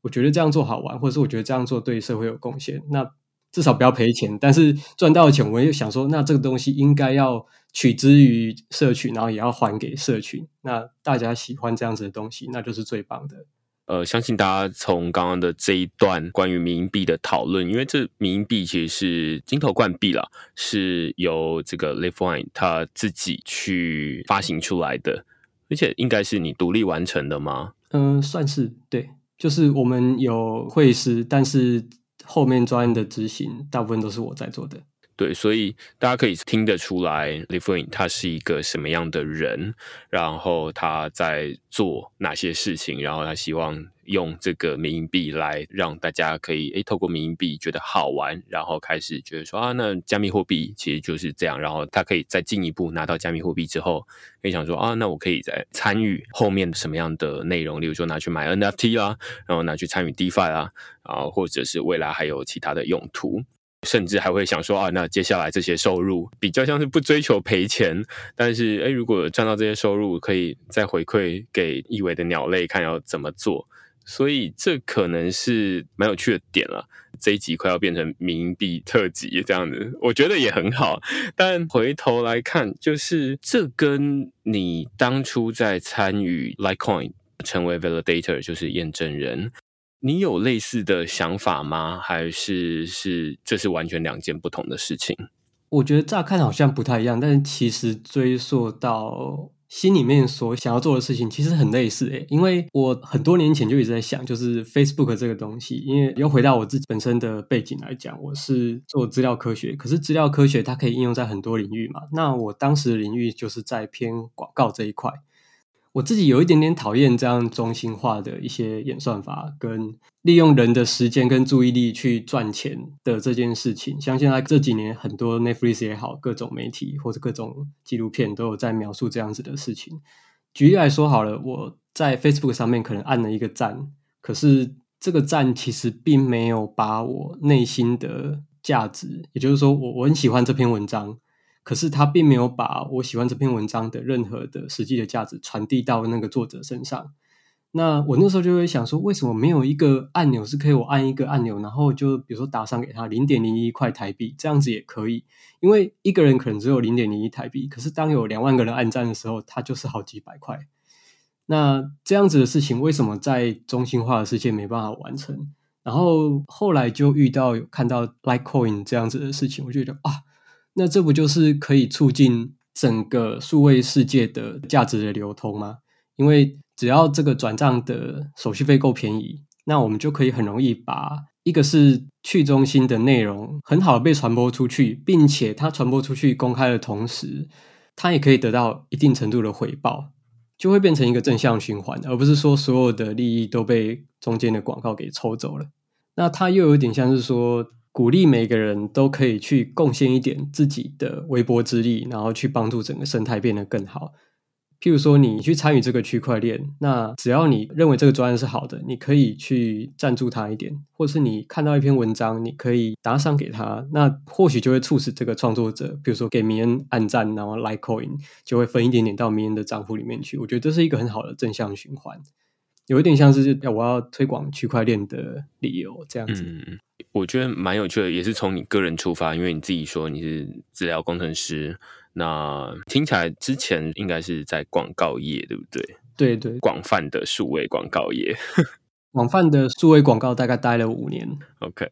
我觉得这样做好玩，或者是我觉得这样做对社会有贡献，那至少不要赔钱。但是赚到钱，我也想说，那这个东西应该要取之于社群，然后也要还给社群。那大家喜欢这样子的东西，那就是最棒的。呃，相信大家从刚刚的这一段关于民营币的讨论，因为这民营币其实是金头冠币了，是由这个 Live One 他自己去发行出来的，而且应该是你独立完成的吗？嗯，算是对，就是我们有会师，但是后面专案的执行大部分都是我在做的。对，所以大家可以听得出来 l i f i n 他是一个什么样的人，然后他在做哪些事情，然后他希望用这个民营币来让大家可以诶透过民营币觉得好玩，然后开始觉得说啊，那加密货币其实就是这样，然后他可以再进一步拿到加密货币之后，可以想说啊，那我可以再参与后面什么样的内容，例如说拿去买 NFT 啦，然后拿去参与 DeFi 啦，啊，或者是未来还有其他的用途。甚至还会想说啊，那接下来这些收入比较像是不追求赔钱，但是诶如果赚到这些收入，可以再回馈给异维的鸟类，看要怎么做。所以这可能是蛮有趣的点了。这一集快要变成民币特辑这样子，我觉得也很好。但回头来看，就是这跟你当初在参与 Litecoin 成为 Validator，就是验证人。你有类似的想法吗？还是是这是完全两件不同的事情？我觉得乍看好像不太一样，但是其实追溯到心里面所想要做的事情，其实很类似诶。因为我很多年前就一直在想，就是 Facebook 这个东西。因为又回到我自己本身的背景来讲，我是做资料科学，可是资料科学它可以应用在很多领域嘛。那我当时的领域就是在偏广告这一块。我自己有一点点讨厌这样中心化的一些演算法，跟利用人的时间跟注意力去赚钱的这件事情。像现在这几年，很多 Netflix 也好，各种媒体或者各种纪录片都有在描述这样子的事情。举例来说好了，我在 Facebook 上面可能按了一个赞，可是这个赞其实并没有把我内心的价值，也就是说，我我很喜欢这篇文章。可是他并没有把我喜欢这篇文章的任何的实际的价值传递到那个作者身上。那我那时候就会想说，为什么没有一个按钮是可以我按一个按钮，然后就比如说打赏给他零点零一块台币，这样子也可以？因为一个人可能只有零点零一台币，可是当有两万个人按赞的时候，他就是好几百块。那这样子的事情，为什么在中心化的世界没办法完成？然后后来就遇到有看到 Litecoin 这样子的事情，我就觉得啊。那这不就是可以促进整个数位世界的价值的流通吗？因为只要这个转账的手续费够便宜，那我们就可以很容易把一个是去中心的内容很好的被传播出去，并且它传播出去公开的同时，它也可以得到一定程度的回报，就会变成一个正向循环，而不是说所有的利益都被中间的广告给抽走了。那它又有点像是说。鼓励每个人都可以去贡献一点自己的微薄之力，然后去帮助整个生态变得更好。譬如说，你去参与这个区块链，那只要你认为这个专案是好的，你可以去赞助他一点，或是你看到一篇文章，你可以打赏给他，那或许就会促使这个创作者，比如说给名人按赞，然后 like coin 就会分一点点到名人的账户里面去。我觉得这是一个很好的正向循环。有一点像是要我要推广区块链的理由这样子，嗯，我觉得蛮有趣的，也是从你个人出发，因为你自己说你是治疗工程师，那听起来之前应该是在广告业，对不对？对对，广泛的数位广告业，广泛的数位广告大概待了五年。OK。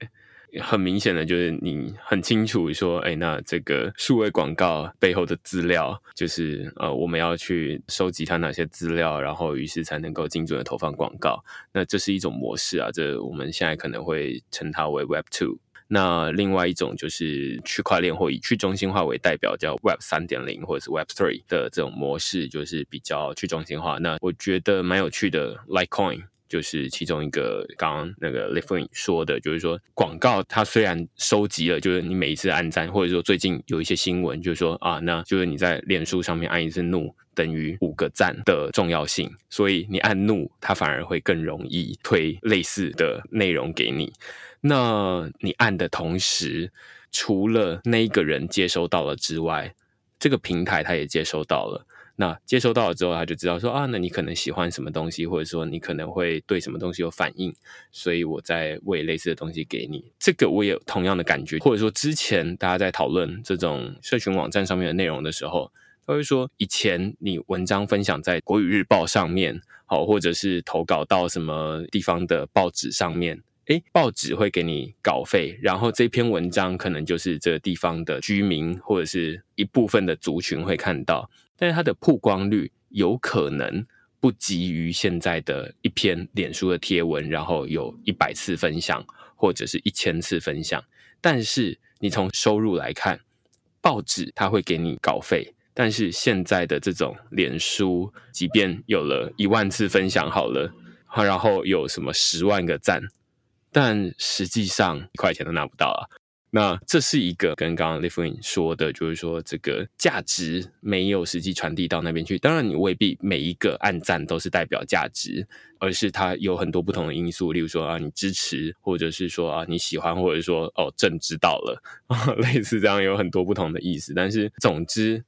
很明显的就是你很清楚说，哎，那这个数位广告背后的资料，就是呃，我们要去收集它哪些资料，然后于是才能够精准的投放广告。那这是一种模式啊，这我们现在可能会称它为 Web Two。那另外一种就是区块链或以去中心化为代表，叫 Web 三点零或者是 Web Three 的这种模式，就是比较去中心化。那我觉得蛮有趣的，Litecoin。就是其中一个，刚刚那个 l i f e n 说的，就是说广告它虽然收集了，就是你每一次按赞，或者说最近有一些新闻，就是说啊，那就是你在脸书上面按一次怒等于五个赞的重要性，所以你按怒，它反而会更容易推类似的内容给你。那你按的同时，除了那一个人接收到了之外，这个平台它也接收到了。那接收到了之后，他就知道说啊，那你可能喜欢什么东西，或者说你可能会对什么东西有反应，所以我在喂类似的东西给你。这个我也有同样的感觉，或者说之前大家在讨论这种社群网站上面的内容的时候，他会说以前你文章分享在国语日报上面，好，或者是投稿到什么地方的报纸上面。诶，报纸会给你稿费，然后这篇文章可能就是这个地方的居民或者是一部分的族群会看到，但是它的曝光率有可能不及于现在的一篇脸书的贴文，然后有一百次分享或者是一千次分享。但是你从收入来看，报纸它会给你稿费，但是现在的这种脸书，即便有了一万次分享好了，然后有什么十万个赞，但实际上一块钱都拿不到啊。那这是一个跟刚刚 l i f i n 说的，就是说这个价值没有实际传递到那边去。当然，你未必每一个暗赞都是代表价值，而是它有很多不同的因素，例如说啊，你支持，或者是说啊，你喜欢，或者说哦，朕知道了，类似这样有很多不同的意思。但是，总之，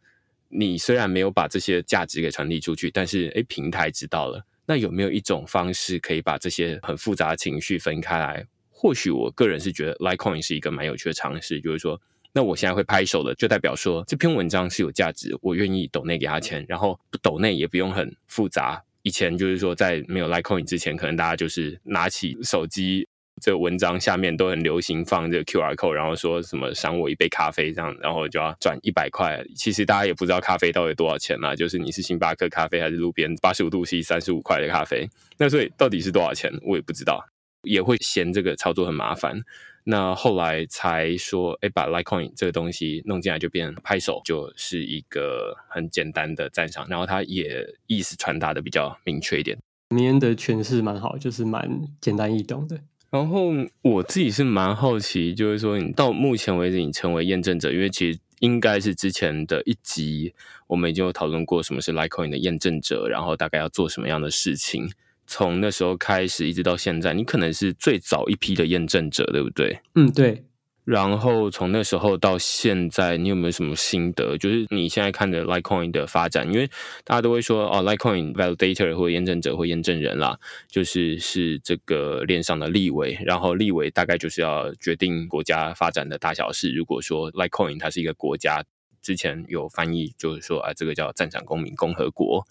你虽然没有把这些价值给传递出去，但是诶，平台知道了。那有没有一种方式可以把这些很复杂的情绪分开来？或许我个人是觉得 Litecoin 是一个蛮有趣的尝试，就是说，那我现在会拍手的，就代表说这篇文章是有价值，我愿意抖内给他钱，然后抖内也不用很复杂。以前就是说，在没有 Litecoin 之前，可能大家就是拿起手机，这个文章下面都很流行放这个 QR code，然后说什么赏我一杯咖啡这样，然后就要转一百块。其实大家也不知道咖啡到底多少钱嘛，就是你是星巴克咖啡还是路边八十五度 C 三十五块的咖啡，那所以到底是多少钱，我也不知道。也会嫌这个操作很麻烦，那后来才说，哎，把 Litecoin 这个东西弄进来，就变拍手，就是一个很简单的赞赏，然后它也意思传达的比较明确一点。明恩的诠释蛮好，就是蛮简单易懂的。然后我自己是蛮好奇，就是说你到目前为止你成为验证者，因为其实应该是之前的一集我们已经有讨论过什么是 Litecoin 的验证者，然后大概要做什么样的事情。从那时候开始一直到现在，你可能是最早一批的验证者，对不对？嗯，对。然后从那时候到现在，你有没有什么心得？就是你现在看的 Litecoin 的发展，因为大家都会说哦，Litecoin validator 或验证者或验证人啦，就是是这个链上的立委，然后立委大概就是要决定国家发展的大小事。如果说 Litecoin 它是一个国家，之前有翻译就是说啊，这个叫赞赏公民共和国。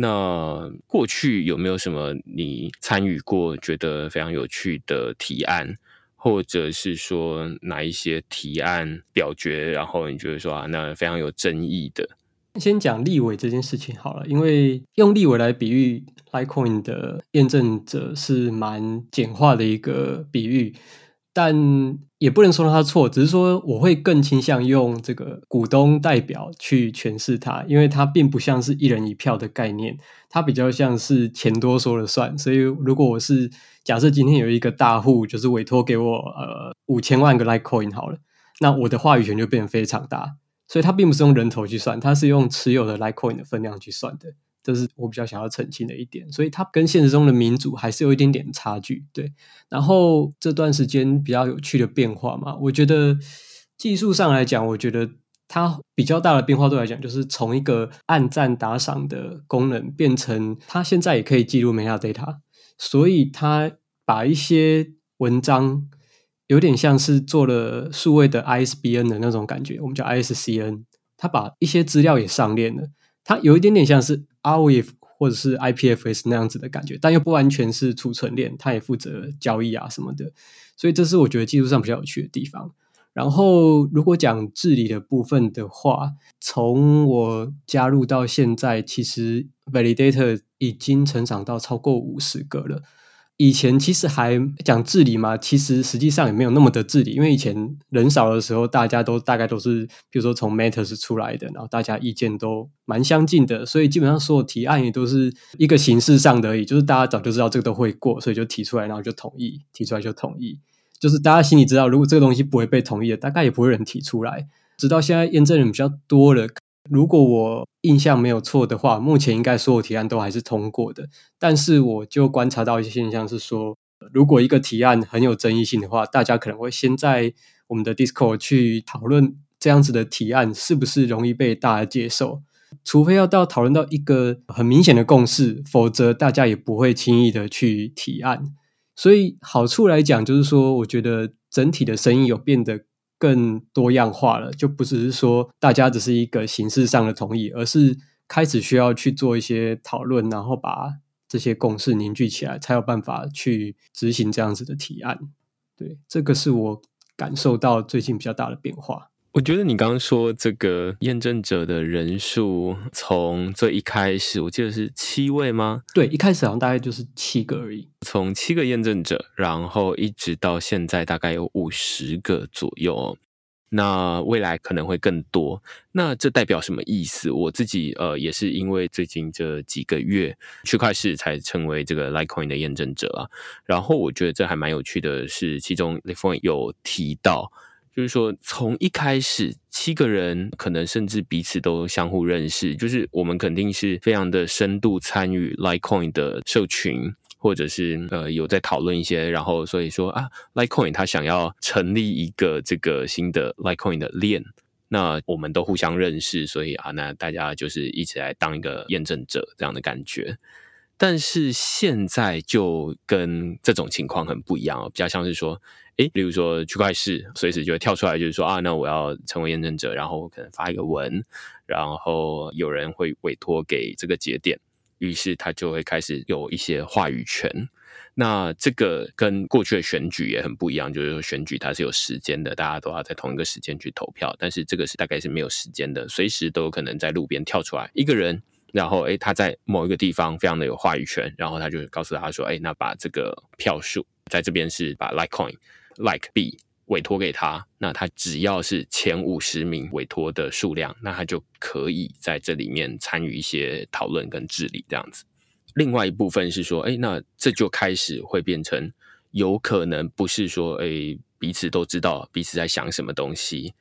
那过去有没有什么你参与过觉得非常有趣的提案，或者是说哪一些提案表决，然后你觉得说啊，那非常有争议的？先讲立委这件事情好了，因为用立委来比喻 Litecoin 的验证者是蛮简化的一个比喻。但也不能说他错，只是说我会更倾向用这个股东代表去诠释它，因为它并不像是一人一票的概念，它比较像是钱多说了算。所以如果我是假设今天有一个大户，就是委托给我呃五千万个 Litecoin 好了，那我的话语权就变得非常大。所以它并不是用人头去算，它是用持有的 Litecoin 的分量去算的。这是我比较想要澄清的一点，所以它跟现实中的民主还是有一点点差距。对，然后这段时间比较有趣的变化嘛，我觉得技术上来讲，我觉得它比较大的变化，对来讲就是从一个按赞打赏的功能变成它现在也可以记录 meta data，所以它把一些文章有点像是做了数位的 ISBN 的那种感觉，我们叫 ISCN，它把一些资料也上链了。它有一点点像是 RWF 或者是 IPFS 那样子的感觉，但又不完全是储存链，它也负责交易啊什么的，所以这是我觉得技术上比较有趣的地方。然后如果讲治理的部分的话，从我加入到现在，其实 Validator 已经成长到超过五十个了。以前其实还讲治理嘛，其实实际上也没有那么的治理，因为以前人少的时候，大家都大概都是，比如说从 Matters 出来的，然后大家意见都蛮相近的，所以基本上所有提案也都是一个形式上的而已，就是大家早就知道这个都会过，所以就提出来，然后就同意，提出来就同意，就是大家心里知道，如果这个东西不会被同意的，大概也不会人提出来。直到现在验证人比较多了。如果我印象没有错的话，目前应该所有提案都还是通过的。但是我就观察到一些现象是说，如果一个提案很有争议性的话，大家可能会先在我们的 Discord 去讨论这样子的提案是不是容易被大家接受。除非要到讨论到一个很明显的共识，否则大家也不会轻易的去提案。所以好处来讲，就是说，我觉得整体的声音有变得。更多样化了，就不只是说大家只是一个形式上的同意，而是开始需要去做一些讨论，然后把这些共识凝聚起来，才有办法去执行这样子的提案。对，这个是我感受到最近比较大的变化。我觉得你刚刚说这个验证者的人数，从最一开始，我记得是七位吗？对，一开始好像大概就是七个而已。从七个验证者，然后一直到现在，大概有五十个左右。那未来可能会更多。那这代表什么意思？我自己呃，也是因为最近这几个月区块市才成为这个 Litecoin 的验证者啊。然后我觉得这还蛮有趣的，是其中 l i f o n 有提到。就是说，从一开始七个人可能甚至彼此都相互认识，就是我们肯定是非常的深度参与 Litecoin 的社群，或者是呃有在讨论一些，然后所以说啊，Litecoin 他想要成立一个这个新的 Litecoin 的链，那我们都互相认识，所以啊，那大家就是一起来当一个验证者这样的感觉。但是现在就跟这种情况很不一样哦，比较像是说。诶，例如说区块市随时就会跳出来，就是说啊，那我要成为验证者，然后我可能发一个文，然后有人会委托给这个节点，于是他就会开始有一些话语权。那这个跟过去的选举也很不一样，就是说选举它是有时间的，大家都要在同一个时间去投票，但是这个是大概是没有时间的，随时都有可能在路边跳出来一个人，然后诶，他在某一个地方非常的有话语权，然后他就告诉他说，诶，那把这个票数在这边是把 Litecoin。Like B 委托给他，那他只要是前五十名委托的数量，那他就可以在这里面参与一些讨论跟治理这样子。另外一部分是说，哎，那这就开始会变成有可能不是说，哎，彼此都知道彼此在想什么东西，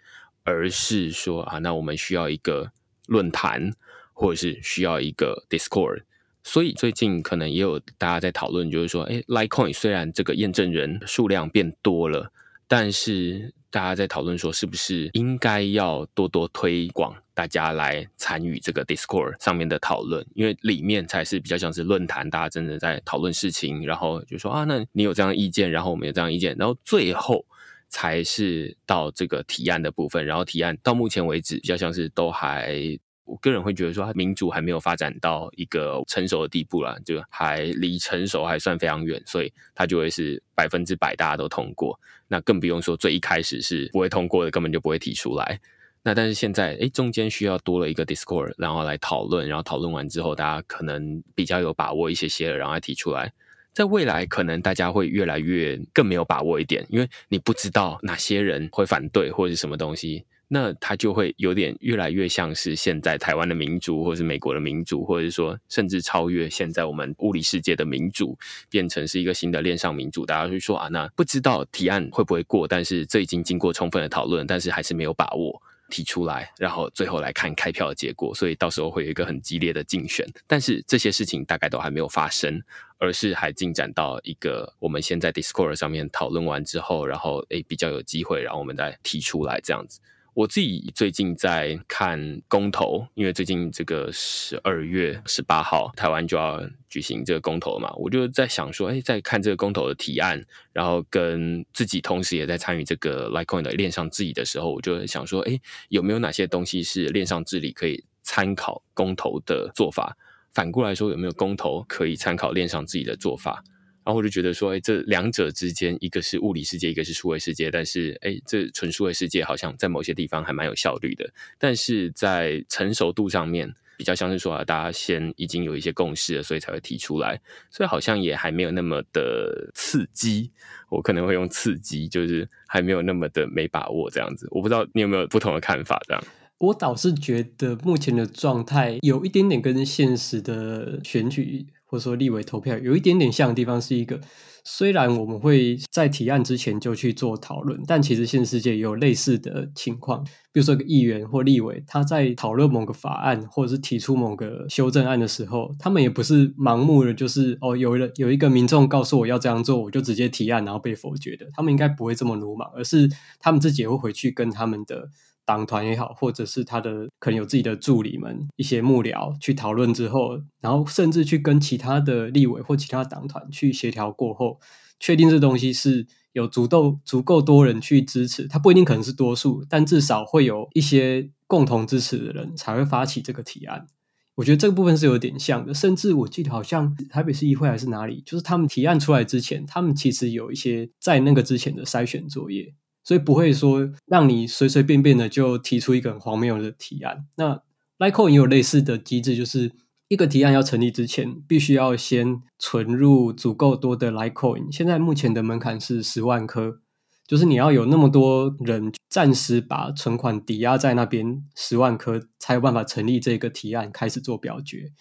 而是说啊，那我们需要一个论坛，或者是需要一个 Discord。所以最近可能也有大家在讨论，就是说，哎，Litecoin 虽然这个验证人数量变多了，但是大家在讨论说，是不是应该要多多推广大家来参与这个 Discord 上面的讨论？因为里面才是比较像是论坛，大家真的在讨论事情，然后就说啊，那你有这样的意见，然后我们有这样意见，然后最后才是到这个提案的部分，然后提案到目前为止比较像是都还。我个人会觉得说，民主还没有发展到一个成熟的地步了，就还离成熟还算非常远，所以它就会是百分之百大家都通过。那更不用说最一开始是不会通过的，根本就不会提出来。那但是现在，哎，中间需要多了一个 Discord，然后来讨论，然后讨论完之后，大家可能比较有把握一些些了，然后来提出来。在未来，可能大家会越来越更没有把握一点，因为你不知道哪些人会反对或者是什么东西。那它就会有点越来越像是现在台湾的民主，或是美国的民主，或者说甚至超越现在我们物理世界的民主，变成是一个新的链上民主。大家会说啊，那不知道提案会不会过，但是这已经经过充分的讨论，但是还是没有把握提出来，然后最后来看开票的结果，所以到时候会有一个很激烈的竞选。但是这些事情大概都还没有发生，而是还进展到一个我们现在 Discord 上面讨论完之后，然后诶比较有机会，然后我们再提出来这样子。我自己最近在看公投，因为最近这个十二月十八号台湾就要举行这个公投嘛，我就在想说，哎，在看这个公投的提案，然后跟自己同时也在参与这个 Litecoin 的链上治理的时候，我就想说，哎，有没有哪些东西是链上治理可以参考公投的做法？反过来说，有没有公投可以参考链上治理的做法？然后我就觉得说，哎，这两者之间，一个是物理世界，一个是数位世界。但是，哎，这纯数位世界好像在某些地方还蛮有效率的，但是在成熟度上面，比较像是说啊，大家先已经有一些共识了，所以才会提出来，所以好像也还没有那么的刺激。我可能会用刺激，就是还没有那么的没把握这样子。我不知道你有没有不同的看法？这样，我倒是觉得目前的状态有一点点跟现实的选举。或者说立委投票有一点点像的地方是一个，虽然我们会在提案之前就去做讨论，但其实现实世界也有类似的情况。比如说，个议员或立委他在讨论某个法案，或者是提出某个修正案的时候，他们也不是盲目的，就是哦，有人有一个民众告诉我要这样做，我就直接提案然后被否决的。他们应该不会这么鲁莽，而是他们自己也会回去跟他们的。党团也好，或者是他的可能有自己的助理们、一些幕僚去讨论之后，然后甚至去跟其他的立委或其他党团去协调过后，确定这东西是有足够足够多人去支持，他不一定可能是多数，但至少会有一些共同支持的人才会发起这个提案。我觉得这个部分是有点像的，甚至我记得好像台北市议会还是哪里，就是他们提案出来之前，他们其实有一些在那个之前的筛选作业。所以不会说让你随随便便的就提出一个很荒谬的提案。那 Litecoin 也有类似的机制，就是一个提案要成立之前，必须要先存入足够多的 Litecoin。现在目前的门槛是十万颗，就是你要有那么多人暂时把存款抵押在那边十万颗，才有办法成立这个提案开始做表决。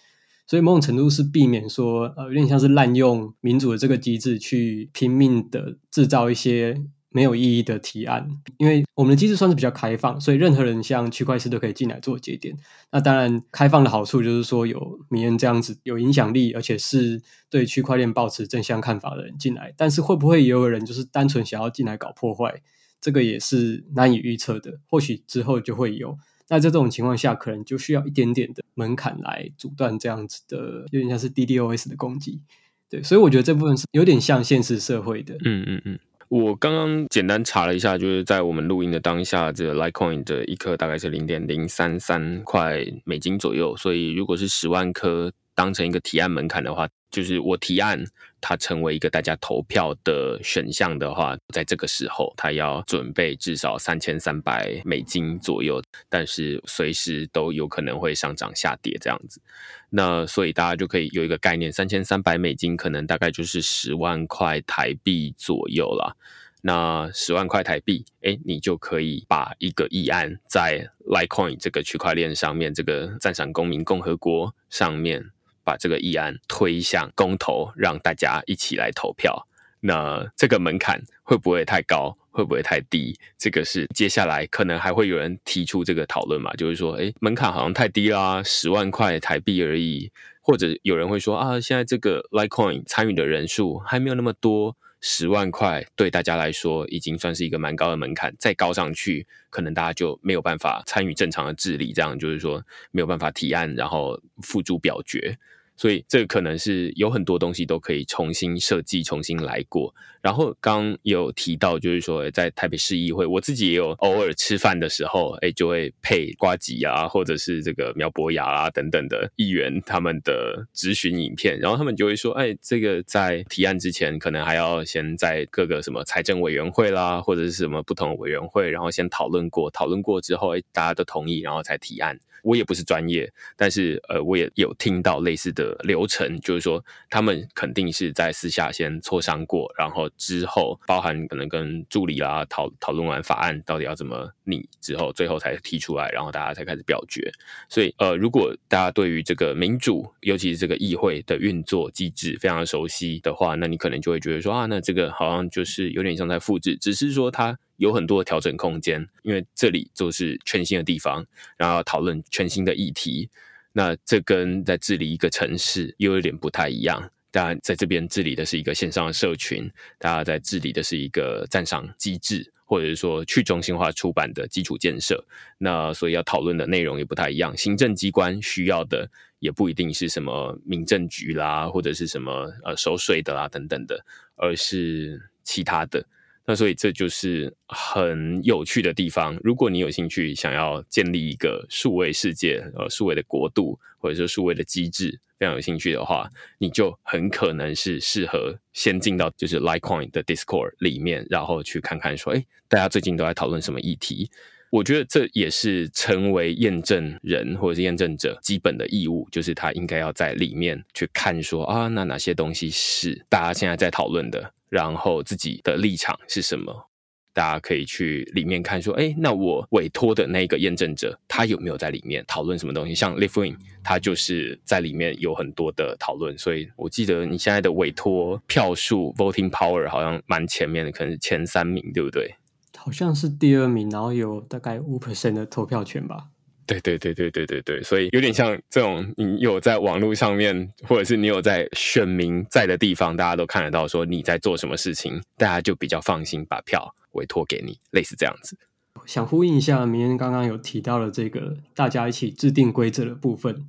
所以某种程度是避免说，呃，有点像是滥用民主的这个机制去拼命的制造一些。没有意义的提案，因为我们的机制算是比较开放，所以任何人像区块链都可以进来做节点。那当然，开放的好处就是说有名人这样子有影响力，而且是对区块链保持正向看法的人进来。但是会不会也有人就是单纯想要进来搞破坏？这个也是难以预测的。或许之后就会有。那在这种情况下，可能就需要一点点的门槛来阻断这样子的，有点像是 DDoS 的攻击。对，所以我觉得这部分是有点像现实社会的。嗯嗯嗯。我刚刚简单查了一下，就是在我们录音的当下，这个 Litecoin 的一颗大概是零点零三三块美金左右。所以，如果是十万颗当成一个提案门槛的话，就是我提案它成为一个大家投票的选项的话，在这个时候，它要准备至少三千三百美金左右，但是随时都有可能会上涨下跌这样子。那所以大家就可以有一个概念，三千三百美金可能大概就是十万块台币左右了。那十万块台币，哎，你就可以把一个议案在 Litecoin 这个区块链上面，这个赞赏公民共和国上面，把这个议案推向公投，让大家一起来投票。那这个门槛会不会太高？会不会太低？这个是接下来可能还会有人提出这个讨论嘛？就是说，诶，门槛好像太低啦，十万块台币而已。或者有人会说啊，现在这个 Litecoin 参与的人数还没有那么多，十万块对大家来说已经算是一个蛮高的门槛。再高上去，可能大家就没有办法参与正常的治理，这样就是说没有办法提案，然后付诸表决。所以这可能是有很多东西都可以重新设计、重新来过。然后刚有提到，就是说在台北市议会，我自己也有偶尔吃饭的时候，哎，就会配瓜吉啊，或者是这个苗博雅啊等等的议员他们的质询影片，然后他们就会说，哎，这个在提案之前，可能还要先在各个什么财政委员会啦，或者是什么不同的委员会，然后先讨论过，讨论过之后，哎，大家都同意，然后才提案。我也不是专业，但是呃，我也有听到类似的流程，就是说他们肯定是在私下先磋商过，然后之后包含可能跟助理啦讨讨论完法案到底要怎么拟之后，最后才提出来，然后大家才开始表决。所以呃，如果大家对于这个民主，尤其是这个议会的运作机制非常熟悉的话，那你可能就会觉得说啊，那这个好像就是有点像在复制，只是说它。有很多的调整空间，因为这里就是全新的地方，然后讨论全新的议题。那这跟在治理一个城市又有点不太一样。当然，在这边治理的是一个线上的社群，大家在治理的是一个赞赏机制，或者是说去中心化出版的基础建设。那所以要讨论的内容也不太一样。行政机关需要的也不一定是什么民政局啦，或者是什么呃收税的啦等等的，而是其他的。那所以这就是很有趣的地方。如果你有兴趣想要建立一个数位世界、呃数位的国度，或者说数位的机制，非常有兴趣的话，你就很可能是适合先进到就是 Litecoin 的 Discord 里面，然后去看看说，哎，大家最近都在讨论什么议题。我觉得这也是成为验证人或者是验证者基本的义务，就是他应该要在里面去看说啊，那哪些东西是大家现在在讨论的。然后自己的立场是什么？大家可以去里面看，说，哎，那我委托的那个验证者，他有没有在里面讨论什么东西？像 Live Wing，他就是在里面有很多的讨论。所以我记得你现在的委托票数 （voting power） 好像蛮前面的，可能是前三名，对不对？好像是第二名，然后有大概五 percent 的投票权吧。对对对对对对对，所以有点像这种，你有在网络上面，或者是你有在选民在的地方，大家都看得到，说你在做什么事情，大家就比较放心把票委托给你，类似这样子。想呼应一下，明天刚刚有提到了这个大家一起制定规则的部分，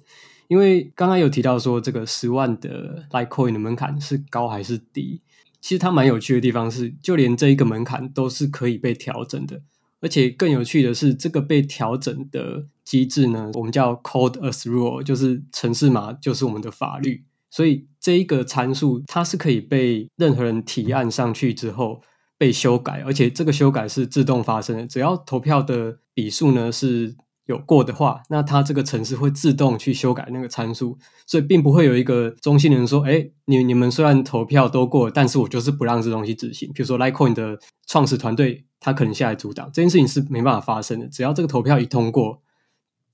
因为刚刚有提到说这个十万的 Litecoin 的门槛是高还是低，其实它蛮有趣的地方是，就连这一个门槛都是可以被调整的。而且更有趣的是，这个被调整的机制呢，我们叫 Code as Rule，就是程式码就是我们的法律。所以这一个参数，它是可以被任何人提案上去之后，被修改，而且这个修改是自动发生的。只要投票的笔数呢是有过的话，那它这个程式会自动去修改那个参数，所以并不会有一个中心人说：“哎，你你们虽然投票都过，但是我就是不让这东西执行。”比如说，Litecoin 的创始团队他可能下来阻挡这件事情是没办法发生的。只要这个投票一通过，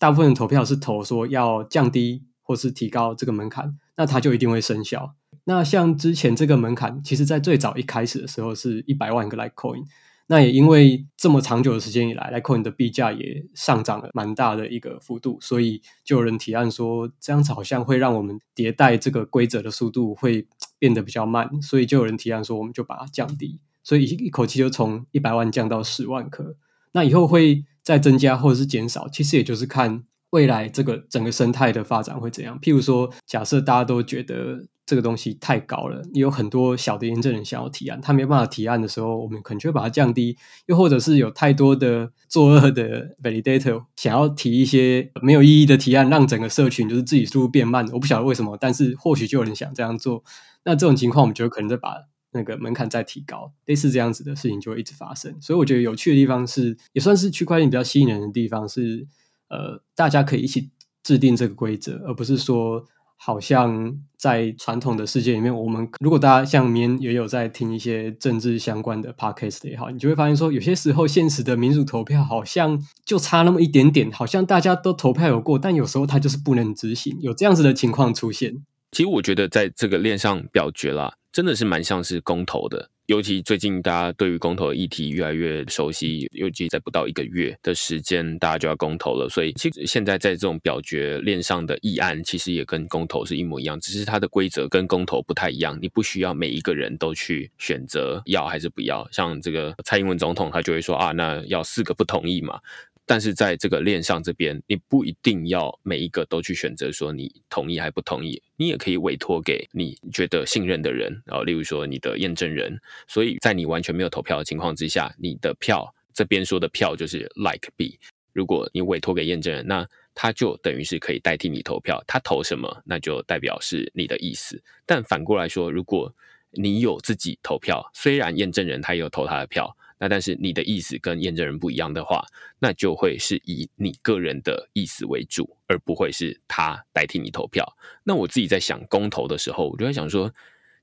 大部分的投票是投说要降低或是提高这个门槛，那它就一定会生效。那像之前这个门槛，其实在最早一开始的时候是一百万个 Litecoin，那也因为这么长久的时间以来，Litecoin 的币价也上涨了蛮大的一个幅度，所以就有人提案说，这样子好像会让我们迭代这个规则的速度会变得比较慢，所以就有人提案说，我们就把它降低，所以一口气就从一百万降到十万颗。那以后会再增加或者是减少，其实也就是看未来这个整个生态的发展会怎样。譬如说，假设大家都觉得。这个东西太高了，有很多小的验证人想要提案，他没办法提案的时候，我们可能就会把它降低；又或者是有太多的作恶的 validator 想要提一些没有意义的提案，让整个社群就是自己速度变慢。我不晓得为什么，但是或许就有人想这样做。那这种情况，我们就可能再把那个门槛再提高，类似这样子的事情就会一直发生。所以我觉得有趣的地方是，也算是区块链比较吸引人的地方是，呃，大家可以一起制定这个规则，而不是说。好像在传统的世界里面，我们如果大家像明也有在听一些政治相关的 podcast 也好，你就会发现说，有些时候现实的民主投票好像就差那么一点点，好像大家都投票有过，但有时候它就是不能执行，有这样子的情况出现。其实我觉得在这个链上表决啦，真的是蛮像是公投的。尤其最近大家对于公投的议题越来越熟悉，尤其在不到一个月的时间，大家就要公投了。所以其实现在在这种表决链上的议案，其实也跟公投是一模一样，只是它的规则跟公投不太一样。你不需要每一个人都去选择要还是不要。像这个蔡英文总统，他就会说啊，那要四个不同意嘛。但是在这个链上这边，你不一定要每一个都去选择说你同意还不同意，你也可以委托给你觉得信任的人，然后例如说你的验证人。所以在你完全没有投票的情况之下，你的票这边说的票就是 like 币。如果你委托给验证人，那他就等于是可以代替你投票，他投什么那就代表是你的意思。但反过来说，如果你有自己投票，虽然验证人他也有投他的票。那但是你的意思跟验证人不一样的话，那就会是以你个人的意思为主，而不会是他代替你投票。那我自己在想公投的时候，我就在想说，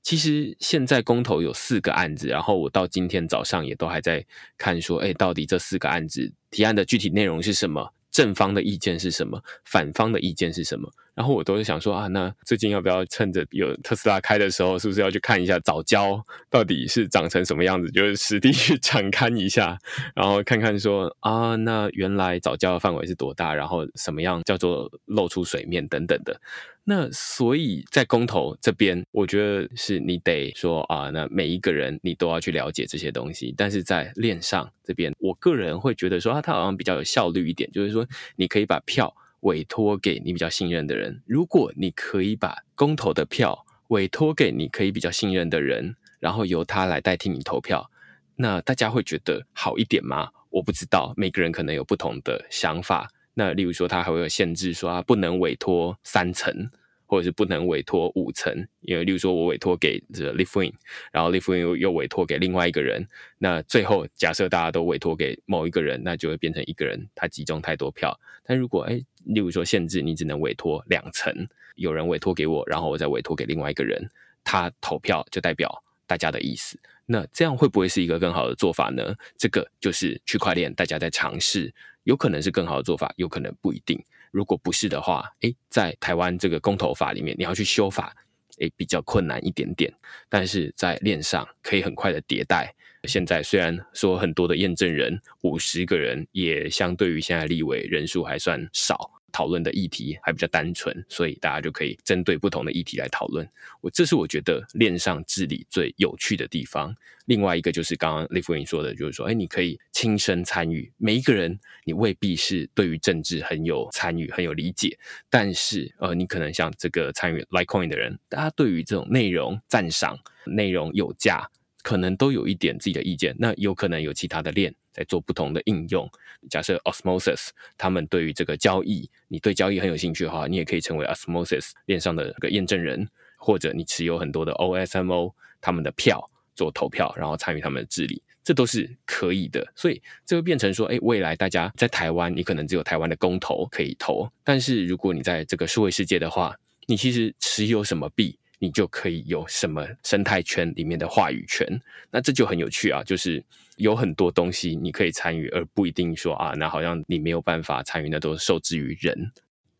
其实现在公投有四个案子，然后我到今天早上也都还在看，说，哎，到底这四个案子提案的具体内容是什么？正方的意见是什么？反方的意见是什么？然后我都是想说啊，那最近要不要趁着有特斯拉开的时候，是不是要去看一下早教到底是长成什么样子？就是实地去展看一下，然后看看说啊，那原来早教的范围是多大？然后什么样叫做露出水面等等的。那所以在公投这边，我觉得是你得说啊，那每一个人你都要去了解这些东西。但是在链上这边，我个人会觉得说啊，它好像比较有效率一点，就是说你可以把票。委托给你比较信任的人。如果你可以把公投的票委托给你可以比较信任的人，然后由他来代替你投票，那大家会觉得好一点吗？我不知道，每个人可能有不同的想法。那例如说，它还会有限制，说它不能委托三层。或者是不能委托五层，因为例如说我委托给这 l i f w i n 然后 l i f w i n 又又委托给另外一个人，那最后假设大家都委托给某一个人，那就会变成一个人他集中太多票。但如果哎，例如说限制你只能委托两层，有人委托给我，然后我再委托给另外一个人，他投票就代表大家的意思。那这样会不会是一个更好的做法呢？这个就是区块链大家在尝试，有可能是更好的做法，有可能不一定。如果不是的话，诶，在台湾这个公投法里面，你要去修法，诶，比较困难一点点。但是在链上可以很快的迭代。现在虽然说很多的验证人，五十个人，也相对于现在立委人数还算少。讨论的议题还比较单纯，所以大家就可以针对不同的议题来讨论。我这是我觉得链上治理最有趣的地方。另外一个就是刚刚李夫人说的，就是说，哎，你可以亲身参与。每一个人，你未必是对于政治很有参与、很有理解，但是呃，你可能像这个参与 Litecoin 的人，大家对于这种内容赞赏、内容有价。可能都有一点自己的意见，那有可能有其他的链在做不同的应用。假设 Osmosis 他们对于这个交易，你对交易很有兴趣的话，你也可以成为 Osmosis 链上的一个验证人，或者你持有很多的 OSMO 他们的票做投票，然后参与他们的治理。这都是可以的。所以这会变成说，哎，未来大家在台湾，你可能只有台湾的公投可以投，但是如果你在这个数位世界的话，你其实持有什么币，你就可以有什么生态圈里面的话语权。那这就很有趣啊，就是有很多东西你可以参与，而不一定说啊，那好像你没有办法参与，那都受制于人。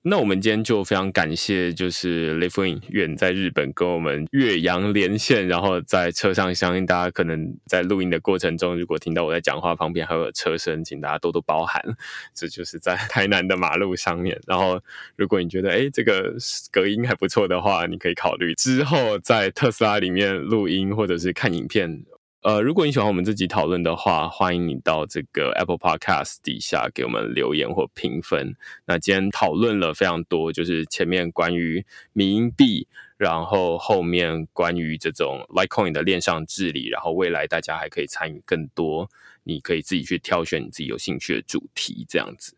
那我们今天就非常感谢，就是 l i v i n 远在日本跟我们岳阳连线，然后在车上，相信大家可能在录音的过程中，如果听到我在讲话，旁边还有车声，请大家多多包涵。这就是在台南的马路上面。然后，如果你觉得哎这个隔音还不错的话，你可以考虑之后在特斯拉里面录音或者是看影片。呃，如果你喜欢我们这集讨论的话，欢迎你到这个 Apple Podcast 底下给我们留言或评分。那今天讨论了非常多，就是前面关于民币，然后后面关于这种 Litecoin 的链上治理，然后未来大家还可以参与更多，你可以自己去挑选你自己有兴趣的主题，这样子。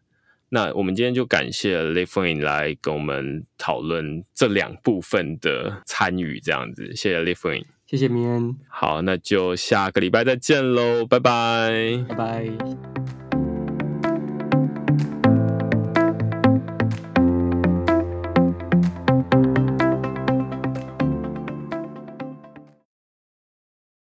那我们今天就感谢 l i f i n 来跟我们讨论这两部分的参与，这样子，谢谢 l i f i n 谢谢明恩，好，那就下个礼拜再见喽，拜拜，拜拜。